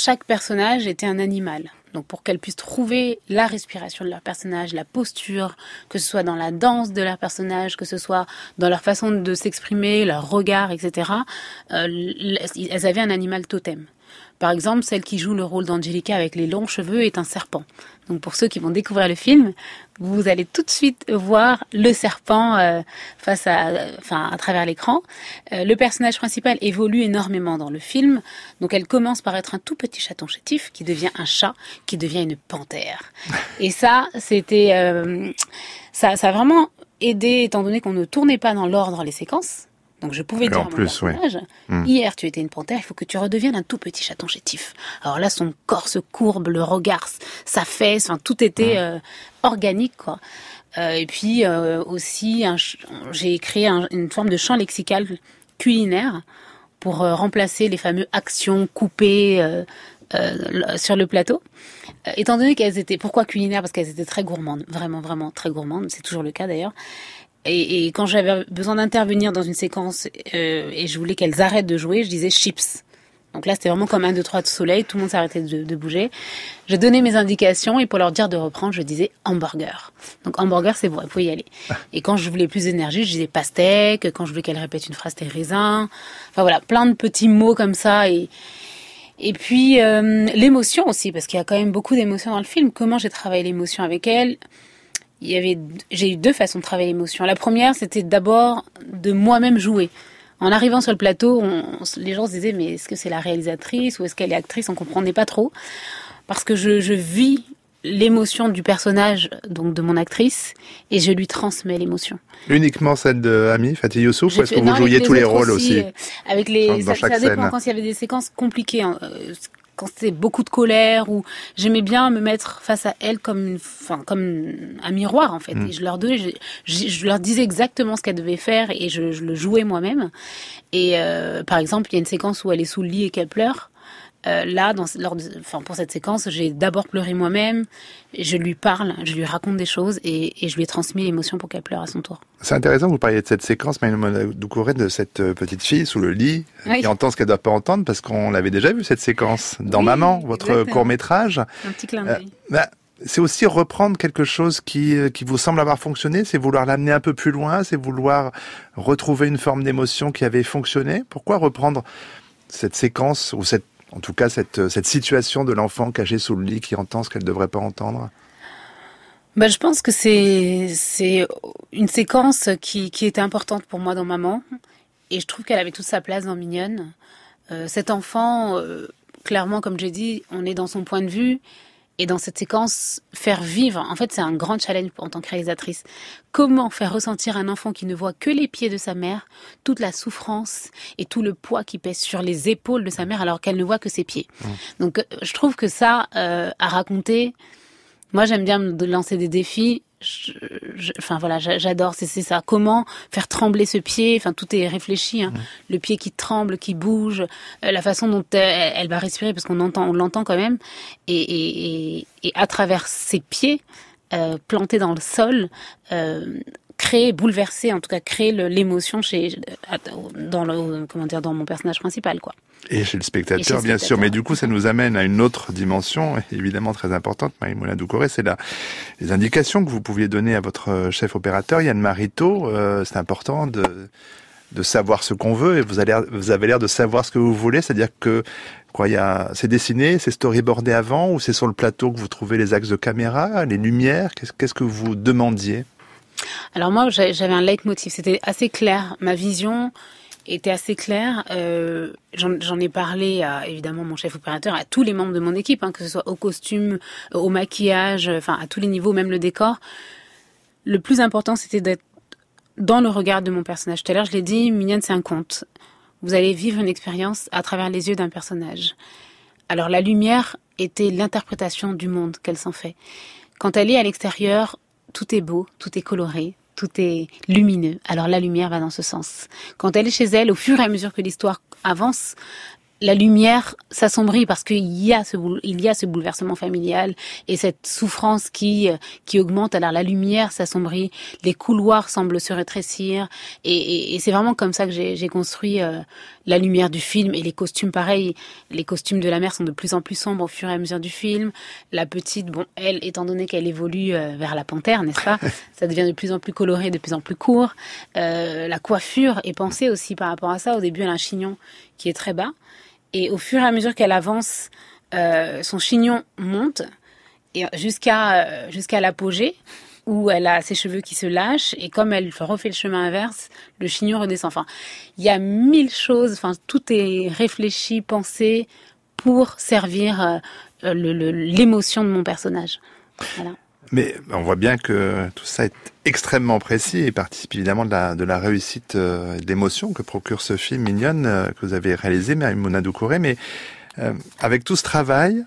Chaque personnage était un animal. Donc pour qu'elles puissent trouver la respiration de leur personnage, la posture, que ce soit dans la danse de leur personnage, que ce soit dans leur façon de s'exprimer, leur regard, etc. euh, elles avaient un animal totem. Par exemple, celle qui joue le rôle d'Angelica avec les longs cheveux est un serpent. Donc pour ceux qui vont découvrir le film, vous allez tout de suite voir le serpent euh, face à, enfin, à travers l'écran. Euh, le personnage principal évolue énormément dans le film. Donc elle commence par être un tout petit chaton chétif qui devient un chat, qui devient une panthère. Et ça, c'était, euh, ça, ça a vraiment aidé étant donné qu'on ne tournait pas dans l'ordre les séquences. Donc je pouvais dire en plus, ouais. personnage, Mm. hier tu étais une panthère, il faut que tu redeviennes un tout petit chaton chétif. Alors là, son corps se courbe, le regard, sa fesse, enfin tout était euh, organique quoi. Euh, et puis euh, aussi, j'ai créé un- une forme de champ lexical culinaire pour remplacer les fameux actions coupées sur le plateau. Étant donné qu'elles étaient, pourquoi culinaire Parce qu'elles étaient très gourmandes, vraiment, vraiment très gourmandes. C'est toujours le cas d'ailleurs. Et, et quand j'avais besoin d'intervenir dans une séquence euh, et je voulais qu'elles arrêtent de jouer, je disais chips. Donc là, c'était vraiment comme un, deux, trois de soleil. Tout le monde s'arrêtait de, de bouger. Je donnais mes indications et pour leur dire de reprendre, je disais hamburger. Donc hamburger, c'est bon, il faut y aller. Et quand je voulais plus d'énergie, je disais pastèque. Quand je voulais qu'elle répète une phrase, c'était raisin. Enfin voilà, plein de petits mots comme ça. Et, et puis euh, l'émotion aussi, parce qu'il y a quand même beaucoup d'émotions dans le film. Comment j'ai travaillé l'émotion avec elle? Il y avait, j'ai eu deux façons de travailler l'émotion. La première, c'était d'abord de moi-même jouer. En arrivant sur le plateau, on- les gens se disaient mais est-ce que c'est la réalisatrice ou est-ce qu'elle est actrice? On comprenait pas trop parce que je, je vis l'émotion du personnage, donc de mon actrice, et je lui transmets l'émotion. Uniquement celle de Ami, Fatih Youssouf, ou est-ce que vous jouiez tous les rôles aussi, euh, Avec les, Dans- dans ça, chaque ça dépend scène. quand il y avait des séquences compliquées, hein, euh, quand c'était beaucoup de colère ou j'aimais bien me mettre face à elle comme une, enfin comme un miroir en fait. Mm. Et je leur donnais, je, je- je leur disais exactement ce qu'elle devait faire et je, je le jouais moi-même. Et euh, par exemple, il y a une séquence où elle est sous le lit et qu'elle pleure. Euh, là, dans, lors de- enfin, pour cette séquence, j'ai d'abord pleuré moi-même, je lui parle, je lui raconte des choses et, et je lui ai transmis l'émotion pour qu'elle pleure à son tour. C'est intéressant que vous parliez de cette séquence, Maïmouna Doucouré, de cette euh, petite fille sous le lit, Oui. qui entend ce qu'elle doit pas entendre, parce qu'on l'avait déjà vu cette séquence dans Maman, votre court-métrage. Un petit clin d'œil. Bah, c'est aussi reprendre quelque chose qui, euh, qui vous semble avoir fonctionné, c'est vouloir l'amener un peu plus loin, c'est vouloir retrouver une forme d'émotion qui avait fonctionné. Pourquoi reprendre cette séquence, ou cette, en tout cas cette, cette situation de l'enfant caché sous le lit qui entend ce qu'elle ne devrait pas entendre Bah, je pense que c'est c'est une séquence qui, qui était importante pour moi dans Maman et je trouve qu'elle avait toute sa place dans Mignonne. Euh, cet enfant, euh, clairement, comme j'ai dit, on est dans son point de vue et dans cette séquence, faire vivre, en fait, c'est un grand challenge en tant que réalisatrice. Comment faire ressentir un enfant qui ne voit que les pieds de sa mère, toute la souffrance et tout le poids qui pèse sur les épaules de sa mère alors qu'elle ne voit que ses pieds. Donc, euh, je trouve que ça, euh, à raconter, moi, j'aime bien me lancer des défis. Je- je- Enfin voilà, j'a- j'adore. C'est ça. Comment faire trembler ce pied? Enfin, tout est réfléchi. hein. Le pied qui tremble, qui bouge, euh, la façon dont elle, elle va respirer, parce qu'on entend, on l'entend quand même. Et, et, et, et à travers ses pieds euh, plantés dans le sol, euh, créer, bouleverser, en tout cas créer l'émotion chez dans le comment dire dans mon personnage principal, quoi. Et chez le spectateur, chez le bien sûr. Mais du coup, ça nous amène à une autre dimension, évidemment très importante, Maïmouna Doucouré, c'est les indications que vous pouviez donner à votre euh, chef opérateur, Yann Marito. Euh, c'est important de, de savoir ce qu'on veut et vous avez l'air- vous avez l'air de savoir ce que vous voulez, c'est-à-dire que quoi, il y a, c'est dessiné, c'est storyboardé avant ou c'est sur le plateau que vous trouvez les axes de caméra, les lumières? Qu'est-ce qu'est-ce que vous demandiez? Alors moi, j'avais un leitmotiv, c'était assez clair, ma vision était assez clair. Euh, J'en ai parlé à évidemment mon chef opérateur, à tous les membres de mon équipe, hein, que ce soit au costume, au maquillage, enfin à tous les niveaux, même le décor. Le plus important, c'était d'être dans le regard de mon personnage. Tout à l'heure, je l'ai dit, Mignonne, c'est un conte. Vous allez vivre une expérience à travers les yeux d'un personnage. Alors la lumière était l'interprétation du monde qu'elle s'en fait. Quand elle est à l'extérieur, tout est beau, tout est coloré, tout est lumineux. Alors la lumière va dans ce sens. Quand elle est chez elle, au fur et à mesure que l'histoire avance, la lumière s'assombrit parce qu'il y a ce il y a ce bouleversement familial et cette souffrance qui qui augmente. Alors la lumière s'assombrit, les couloirs semblent se rétrécir et, et, c'est vraiment comme ça que j'ai construit euh, la lumière du film et les costumes pareil. Les costumes de la mère sont de plus en plus sombres au fur et à mesure du film. La petite, bon, elle, étant donné qu'elle évolue euh, vers la panthère, n'est-ce pas, ça devient de plus en plus coloré, de plus en plus court. Euh, la coiffure est pensée aussi par rapport à ça. Au début, elle a un chignon qui est très bas. Et au fur et à mesure qu'elle avance, euh, son chignon monte jusqu'à jusqu'à l'apogée où elle a ses cheveux qui se lâchent et comme elle refait le chemin inverse, le chignon redescend. Enfin, il y a mille choses. Enfin, tout est réfléchi, pensé pour servir euh, l'émotion de mon personnage. Mais on voit bien que tout ça est extrêmement précis et participe évidemment de la, réussite euh, d'émotion que procure ce film Mignonne euh, que vous avez réalisé, Mona Doucouré. Mais avec tout ce travail,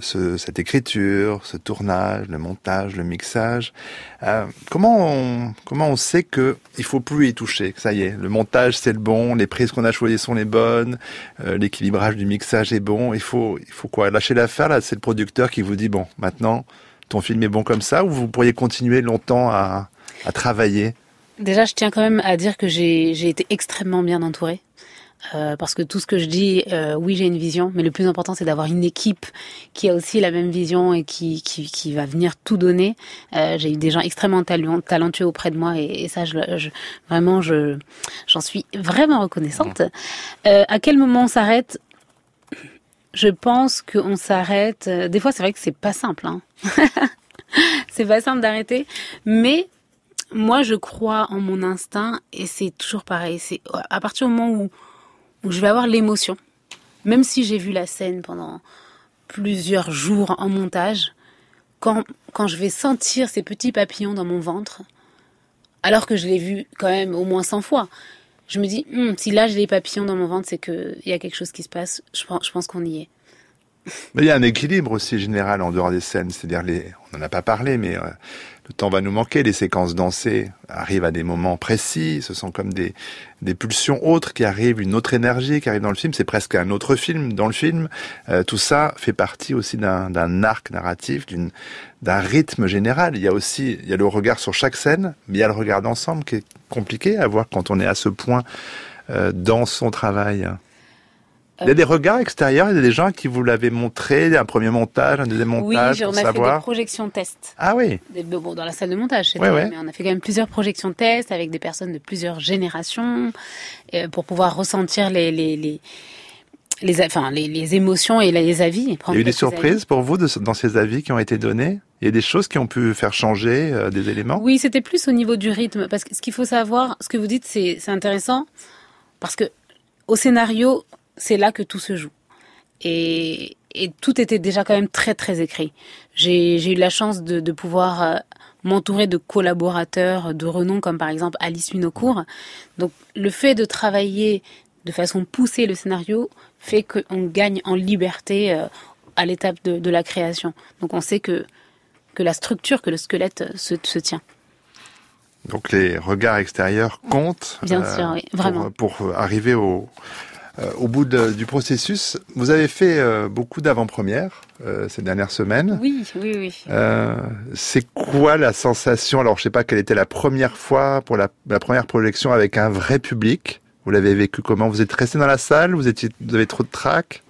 ce, cette écriture, ce tournage, le montage, le mixage, euh, comment on, comment on sait que il faut plus y toucher, ça y est, le montage c'est le bon, les prises qu'on a choisies sont les bonnes, l'équilibrage du mixage est bon, il faut, il faut quoi? Lâcher l'affaire là, c'est le producteur qui vous dit bon, maintenant ton film est bon comme ça ou vous pourriez continuer longtemps à, à travailler? Déjà, je tiens quand même à dire que j'ai été extrêmement bien entourée. Euh, parce que tout ce que je dis, euh, oui, j'ai une vision, mais le plus important, c'est d'avoir une équipe qui a aussi la même vision et qui, qui, qui va venir tout donner. Euh, j'ai eu des gens extrêmement talentueux auprès de moi et, ça, vraiment, je j'en suis vraiment reconnaissante. À quel moment on s'arrête? Je pense qu'on s'arrête. Des fois, c'est vrai que c'est pas simple. Hein. c'est pas simple d'arrêter. Mais moi, je crois en mon instinct et c'est toujours pareil. C'est à partir du moment où, où je vais avoir l'émotion, même si j'ai vu la scène pendant plusieurs jours en montage, quand, quand je vais sentir ces petits papillons dans mon ventre, alors que je l'ai vu quand même au moins 100 fois, je me dis, hm, si là j'ai les papillons dans mon ventre, c'est qu'il y a quelque chose qui se passe. Je pense, qu'on y est. Mais il y a un équilibre aussi général en dehors des scènes. C'est-à-dire, on n'en a pas parlé, mais euh, le temps va nous manquer. Les séquences dansées arrivent à des moments précis. Ce sont comme des, des pulsions autres qui arrivent, une autre énergie qui arrive dans le film. C'est presque un autre film dans le film. Euh, tout ça fait partie aussi d'un arc narratif, d'un rythme général. Il y a aussi, il y a le regard sur chaque scène, mais il y a le regard d'ensemble qui est compliqué à voir quand on est à ce point euh, dans son travail. Il y a des regards extérieurs, il y a des gens qui vous l'avaient montré, un premier montage, un deuxième montage, oui, on a fait des projections test. Ah oui. Bon, dans la salle de montage, c'est ouais, vrai, ouais. mais on a fait quand même plusieurs projections test avec des personnes de plusieurs générations euh, pour pouvoir ressentir les les les les, enfin, les, les émotions et les avis. Il y a eu des surprises pour vous de, dans ces avis qui ont été donnés? Il y a des choses qui ont pu faire changer euh, des éléments? Oui, c'était plus au niveau du rythme. Parce que ce qu'il faut savoir, ce que vous dites, c'est intéressant. Parce que au scénario, c'est là que tout se joue. Et, et, tout était déjà quand même très très écrit. J'ai eu la chance de, de pouvoir euh, m'entourer de collaborateurs de renom comme par exemple Alice Winocourt. Donc le fait de travailler de façon poussée le scénario fait qu'on gagne en liberté euh, à l'étape de, de, la création. Donc on sait que, que la structure, que le squelette se, se tient. Donc les regards extérieurs comptent Bien euh, sûr, oui, vraiment. Pour, pour arriver au, euh, au bout de, du processus. Vous avez fait euh, beaucoup d'avant-premières euh, ces dernières semaines. Oui, oui, oui. Euh, c'est quoi la sensation? Alors, je sais pas quelle était la première fois pour la, la première projection avec un vrai public. Vous l'avez vécu comment? Vous êtes resté dans la salle? Vous étiez, vous avez trop de trac?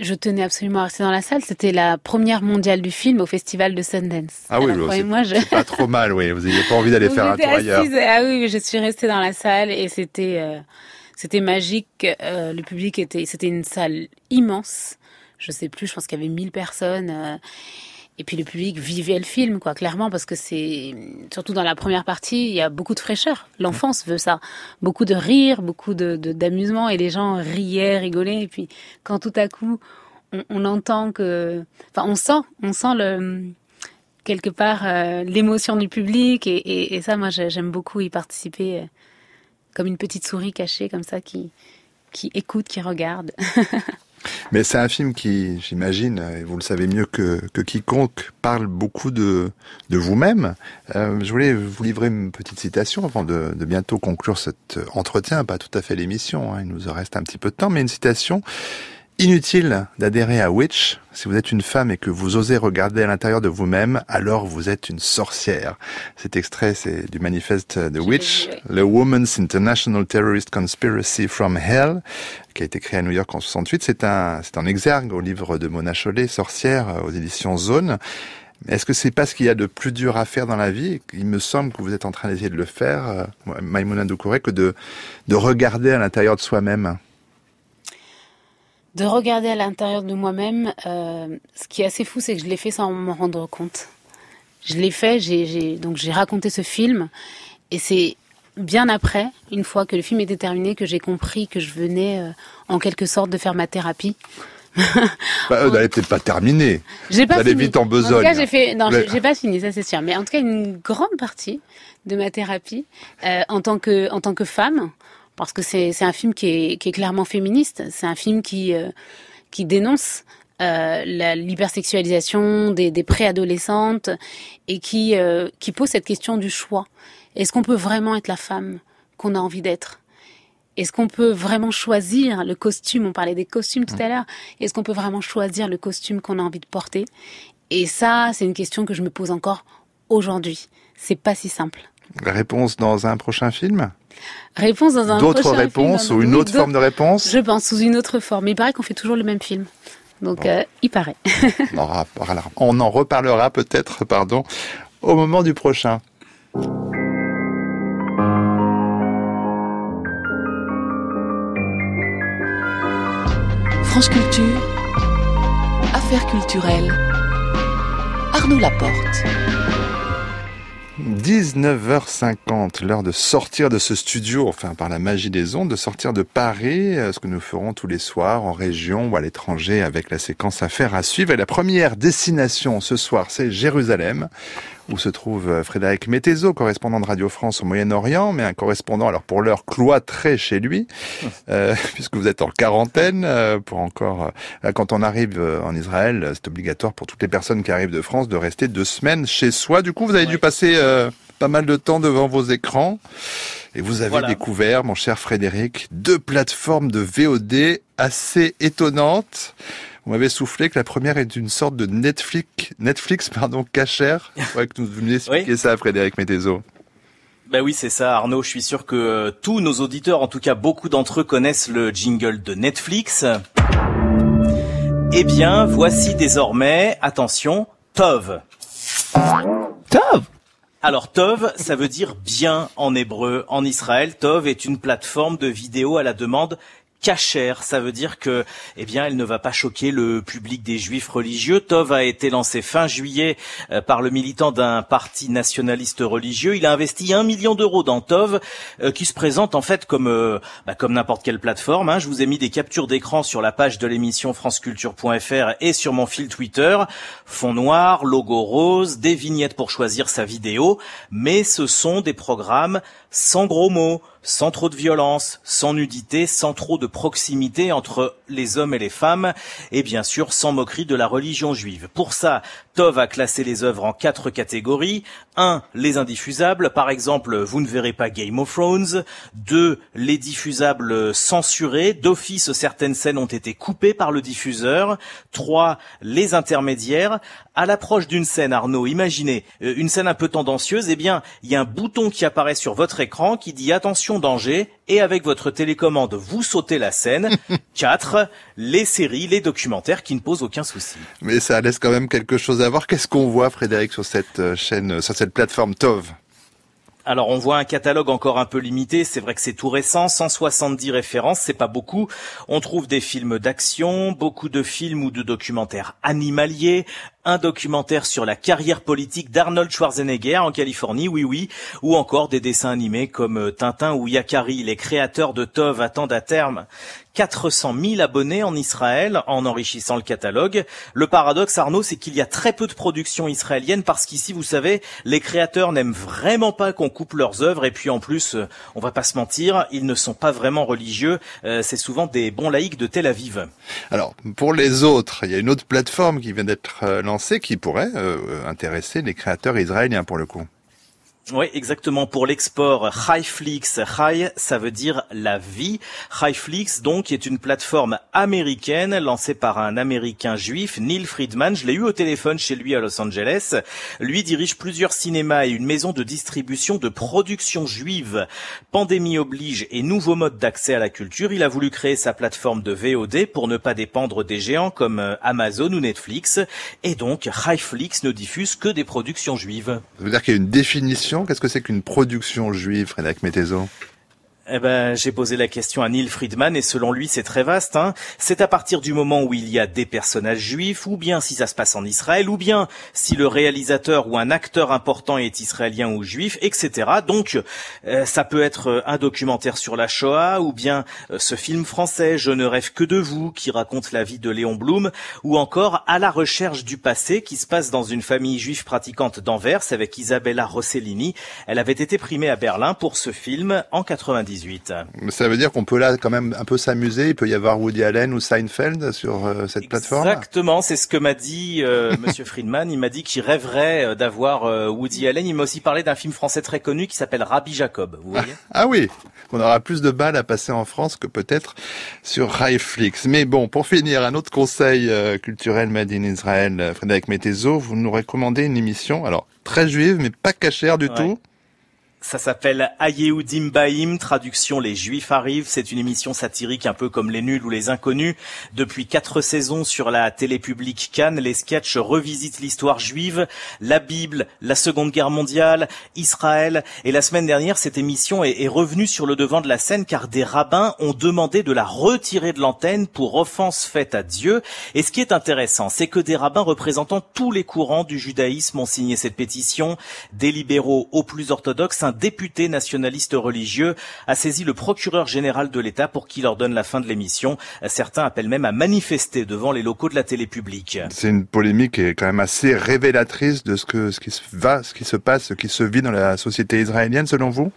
Je tenais absolument à rester dans la salle. C'était la première mondiale du film au festival de Sundance. Ah oui, Alors, moi, je... pas trop mal, oui. Vous n'aviez pas envie d'aller faire un tour ailleurs. Ah oui, je suis restée dans la salle et c'était euh, c'était magique. Euh, le public était, c'était une salle immense. Je sais plus, je pense qu'il y avait 1000 personnes. Euh, et puis le public vivait le film, quoi, clairement, parce que c'est surtout dans la première partie, il y a beaucoup de fraîcheur. L'enfance veut ça, beaucoup de rire, beaucoup de d'amusement, et les gens riaient, rigolaient. Et puis quand tout à coup on, entend que, enfin, on sent, on sent le quelque part euh, l'émotion du public, et, et, et ça, moi, j'aime beaucoup y participer, euh, comme une petite souris cachée comme ça qui qui écoute, qui regarde. Mais c'est un film qui, j'imagine, et vous le savez mieux que, que quiconque, parle beaucoup de, de vous-même. Euh, je voulais vous livrer une petite citation avant de, bientôt conclure cet entretien, pas tout à fait l'émission, hein, il nous reste un petit peu de temps, mais une citation Inutile d'adhérer à Witch. Si vous êtes une femme et que vous osez regarder à l'intérieur de vous-même, alors vous êtes une sorcière. Cet extrait, c'est du manifeste de Witch, le Women's International Terrorist Conspiracy from Hell, qui a été créé à New York en 68. C'est un, c'est un exergue au livre de Mona Chollet, Sorcière, aux éditions Zone. Est-ce que c'est pas ce qu'il y a de plus dur à faire dans la vie? Il me semble que vous êtes en train d'essayer de le faire, euh, Maïmouna Doucouré, que de, de regarder à l'intérieur de soi-même de regarder à l'intérieur de moi-même. Euh, ce qui est assez fou, c'est que je l'ai fait sans m'en rendre compte. Je l'ai fait, j'ai, donc j'ai raconté ce film, et c'est bien après, une fois que le film était terminé, que j'ai compris que je venais euh, en quelque sorte de faire ma thérapie. bah, peut-être pas terminé. J'ai pas fini. vite en besogne. En tout cas, j'ai fait. Non, j'ai, j'ai pas fini, ça c'est sûr. Mais en tout cas, une grande partie de ma thérapie euh, en tant que en tant que femme, parce que c'est c'est un film qui est qui est clairement féministe. C'est un film qui euh, qui dénonce euh, l'hypersexualisation des, des préadolescentes et qui euh, qui pose cette question du choix. Est-ce qu'on peut vraiment être la femme qu'on a envie d'être? Est-ce qu'on peut vraiment choisir le costume? On parlait des costumes tout à l'heure. Est-ce qu'on peut vraiment choisir le costume qu'on a envie de porter? Et ça, c'est une question que je me pose encore aujourd'hui. C'est pas si simple. Réponse dans un prochain film Réponse dans un D'autres prochain réponses film, ou une autre forme de réponse Je pense sous une autre forme. Mais il paraît qu'on fait toujours le même film. Donc, Bon. euh, il paraît. on en, reparlera, on en reparlera peut-être, pardon, au moment du prochain. France Culture, Affaires culturelles, Arnaud Laporte. 19h50, l'heure de sortir de ce studio, enfin par la magie des ondes, de sortir de Paris, euh, ce que nous ferons tous les soirs en région ou à l'étranger avec la séquence Affaires à suivre. Et la première destination ce soir, c'est Jérusalem, où se trouve euh, Frédéric Mettezo, correspondant de Radio France au Moyen-Orient, mais un correspondant, alors pour l'heure, cloîtré chez lui, euh, puisque vous êtes en quarantaine, euh, pour encore... quand on arrive en Israël, c'est obligatoire pour toutes les personnes qui arrivent de France de rester deux semaines chez soi. Du coup, vous avez dû passer euh, pas mal de temps devant vos écrans. Et vous avez Voilà. découvert, mon cher Frédéric, deux plateformes de VOD assez étonnantes. Vous m'avez soufflé que la première est une sorte de Netflix, Netflix pardon, cachère. Il faudrait que nous veniez expliquer ça, Frédéric Mettezo. Ben oui, c'est ça, Arnaud. Je suis sûr que euh, tous nos auditeurs, en tout cas beaucoup d'entre eux, connaissent le jingle de Netflix. Eh bien, voici désormais, attention, Tov. Tov? Alors Tov, ça veut dire bien en hébreu. En Israël, Tov est une plateforme de vidéo à la demande cachère. Ça veut dire que, eh bien, elle ne va pas choquer le public des juifs religieux. Tov a été lancé fin juillet euh, par le militant d'un parti nationaliste religieux. Il a investi un million d'euros dans Tov, euh, qui se présente en fait comme euh, bah, comme n'importe quelle plateforme. hein. Je vous ai mis des captures d'écran sur la page de l'émission franceculture.fr et sur mon fil Twitter. Fond noir, logo rose, des vignettes pour choisir sa vidéo, mais ce sont des programmes sans gros mots, sans trop de violence, sans nudité, sans trop de proximité entre les hommes et les femmes, et bien sûr sans moquerie de la religion juive. Pour ça, Tov a classé les œuvres en quatre catégories. 1. Les indiffusables, par exemple, vous ne verrez pas Game of Thrones. 2. Les diffusables censurés, d'office certaines scènes ont été coupées par le diffuseur. 3. Les intermédiaires, à l'approche d'une scène, Arnaud, imaginez euh, une scène un peu tendancieuse, eh bien, il y a un bouton qui apparaît sur votre écran qui dit attention danger, et avec votre télécommande, vous sautez la scène. 4. Les séries, les documentaires qui ne posent aucun souci. Mais ça laisse quand même quelque chose à voir. Qu'est-ce qu'on voit, Frédéric, sur cette euh, chaîne, euh, sur cette plateforme Tov? Alors on voit un catalogue encore un peu limité, c'est vrai que c'est tout récent, 170 références, c'est pas beaucoup. On trouve des films d'action, beaucoup de films ou de documentaires animaliers, un documentaire sur la carrière politique d'Arnold Schwarzenegger en Californie, oui oui, ou encore des dessins animés comme euh, Tintin ou Yakari. Les créateurs de Tov attendent à terme 400 000 abonnés en Israël en enrichissant le catalogue. Le paradoxe, Arnaud, c'est qu'il y a très peu de productions israéliennes parce qu'ici, vous savez, les créateurs n'aiment vraiment pas qu'on coupe leurs œuvres et puis en plus, euh, on va pas se mentir, ils ne sont pas vraiment religieux. Euh, c'est souvent des bons laïcs de Tel Aviv. Alors, pour les autres, il y a une autre plateforme qui vient d'être qui pourrait intéresser les créateurs israéliens pour le coup. Oui, exactement. Pour l'export, Highflix. High, ça veut dire la vie. Highflix, donc, est une plateforme américaine lancée par un Américain juif, Neil Friedman. Je l'ai eu au téléphone chez lui à Los Angeles. Lui dirige plusieurs cinémas et une maison de distribution de production juive. Pandémie oblige et nouveau mode d'accès à la culture. Il a voulu créer sa plateforme de VOD pour ne pas dépendre des géants comme euh, Amazon ou Netflix. Et donc, Highflix ne diffuse que des productions juives. Ça veut dire qu'il y a une définition Qu'est-ce que c'est qu'une production juive, Frédéric Métézo eh ben, j'ai posé la question à Neil Friedman et selon lui, c'est très vaste. Hein. C'est à partir du moment où il y a des personnages juifs, ou bien si ça se passe en Israël, ou bien si le réalisateur ou un acteur important est israélien ou juif, etc. Donc, euh, ça peut être euh, un documentaire sur la Shoah, ou bien euh, ce film français Je ne rêve que de vous, qui raconte la vie de Léon Blum, ou encore À la recherche du passé, qui se passe dans une famille juive pratiquante d'Anvers avec Isabella Rossellini. Elle avait été primée à Berlin pour ce film en 90. Ça veut dire qu'on peut là quand même un peu s'amuser. Il peut y avoir Woody Allen ou Seinfeld sur euh, cette plateforme. Exactement, c'est ce que m'a dit euh, Monsieur Friedman. Il m'a dit qu'il rêverait euh, d'avoir Woody Allen. Il m'a aussi parlé d'un film français très connu qui s'appelle Rabbi Jacob. Vous voyez? Ah, oui, on aura plus de balles à passer en France que peut-être sur Highflix. Mais bon, pour finir, un autre conseil culturel made in Israël, Frédéric Mettezo, vous nous recommandez une émission, alors très juive mais pas cachère du tout. Ça s'appelle Ayehudim Baim, traduction Les Juifs arrivent. C'est une émission satirique un peu comme Les Nuls ou Les Inconnus. Depuis quatre saisons sur la télé publique Cannes, les sketchs revisitent l'histoire juive, la Bible, la Seconde Guerre mondiale, Israël. Et la semaine dernière, cette émission est, revenue sur le devant de la scène car des rabbins ont demandé de la retirer de l'antenne pour offense faite à Dieu. Et ce qui est intéressant, c'est que des rabbins représentant tous les courants du judaïsme ont signé cette pétition, des libéraux aux plus orthodoxes, un député nationaliste religieux a saisi le procureur général de l'État pour qu'il ordonne la fin de l'émission. Certains appellent même à manifester devant les locaux de la télé publique. C'est une polémique qui est quand même assez révélatrice de ce qui se ce qui se passe, ce qui se vit dans la société israélienne selon vous?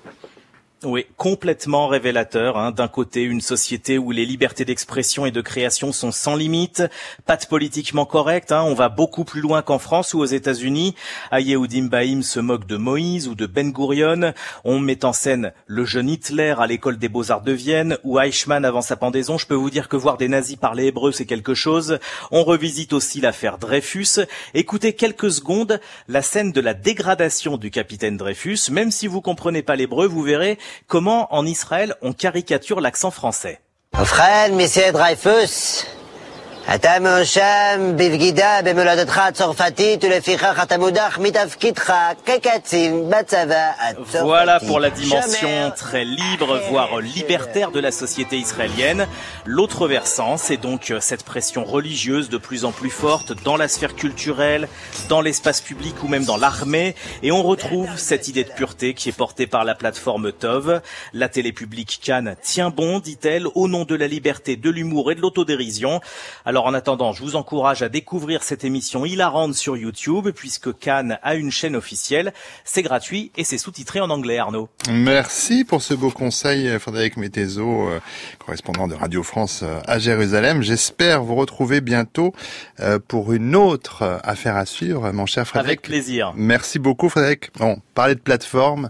Oui, complètement révélateur. Hein. D'un côté, une société où les libertés d'expression et de création sont sans limite, pas de politiquement correct. Hein. On va beaucoup plus loin qu'en France ou aux États-Unis. Ayehoudim Baïm se moque de Moïse ou de Ben Gurion. On met en scène le jeune Hitler à l'école des beaux-arts de Vienne ou Eichmann avant sa pendaison. Je peux vous dire que voir des nazis parler hébreu, c'est quelque chose. On revisite aussi l'affaire Dreyfus. Écoutez quelques secondes la scène de la dégradation du capitaine Dreyfus. Même si vous comprenez pas l'hébreu, vous verrez comment en Israël on caricature l'accent français? Frère, monsieur Dreyfus, voilà pour la dimension très libre, voire libertaire de la société israélienne. L'autre versant, c'est donc cette pression religieuse de plus en plus forte dans la sphère culturelle, dans l'espace public ou même dans l'armée. Et on retrouve cette idée de pureté qui est portée par la plateforme Tov. La télé publique Cannes tient bon, dit-elle, au nom de la liberté, de l'humour et de l'autodérision. Alors en attendant, je vous encourage à découvrir cette émission hilarante sur YouTube, puisque Cannes a une chaîne officielle. C'est gratuit et c'est sous-titré en anglais, Arnaud. Merci pour ce beau conseil, Frédéric Mettezo, euh, correspondant de Radio France euh, à Jérusalem. J'espère vous retrouver bientôt euh, pour une autre affaire à suivre, mon cher Frédéric. Avec plaisir. Merci beaucoup, Frédéric. Bon, parler de plateforme.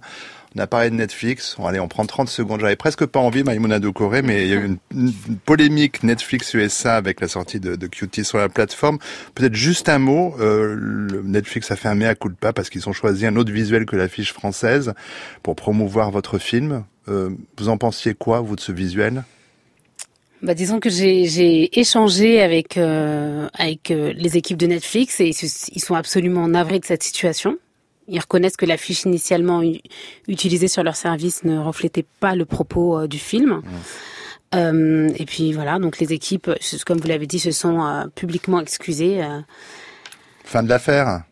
On a parlé de Netflix. Allez, on prend 30 secondes. J'avais presque pas envie, Maïmouna de Corée, mais il y a eu une, polémique Netflix USA avec la sortie de, de Cutie sur la plateforme. Peut-être juste un mot. Euh, Netflix a fait un mea culpa parce qu'ils ont choisi un autre visuel que l'affiche française pour promouvoir votre film. Euh, vous en pensiez quoi, vous, de ce visuel? Bah, disons que j'ai échangé avec euh, avec les équipes de Netflix et ils sont absolument navrés de cette situation. Ils reconnaissent que l'affiche initialement utilisée sur leur service ne reflétait pas le propos euh, du film. Euh, et puis voilà, donc les équipes, comme vous l'avez dit, se sont euh, publiquement excusées. Fin de l'affaire.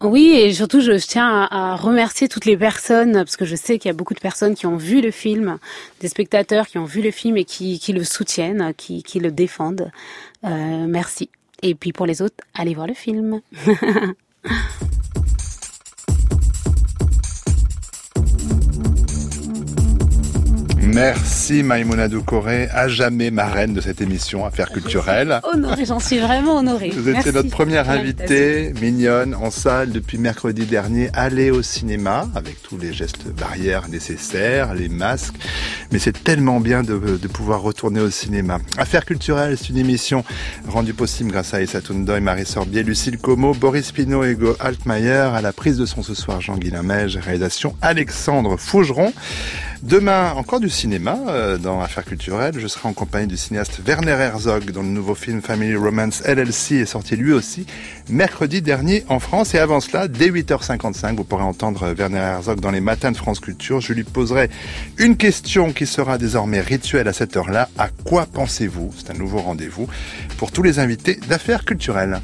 Oui, et surtout, je tiens à, à, remercier toutes les personnes, parce que je sais qu'il y a beaucoup de personnes qui ont vu le film, des spectateurs qui ont vu le film et qui, qui le soutiennent, qui, qui le défendent. Euh, merci. Et puis pour les autres, allez voir le film. Merci Maïmona Doucouré, à jamais ma reine de cette émission Affaires culturelles. Honorée, j'en suis vraiment honorée. Vous étiez notre première invitée, mignonne, en salle depuis mercredi dernier. Allez au cinéma avec tous les gestes barrières nécessaires, les masques. Mais c'est tellement bien de, de, pouvoir retourner au cinéma. Affaires culturelles, c'est une émission rendue possible grâce à Issa Tundoy, Marie Sorbier, Lucille Como, Boris Pinot et Hugo Altmaier. À la prise de son ce soir, Jean-Guilain Mège, réalisation Alexandre Fougeron. Demain, encore du cinéma euh, dans Affaires culturelles. Je serai en compagnie du cinéaste Werner Herzog dont le nouveau film Family Romance LLC est sorti lui aussi mercredi dernier en France. Et avant cela, dès 8h55, vous pourrez entendre Werner Herzog dans les matins de France Culture. Je lui poserai une question qui sera désormais rituelle à cette heure-là. À quoi pensez-vous? C'est un nouveau rendez-vous pour tous les invités d'Affaires culturelles.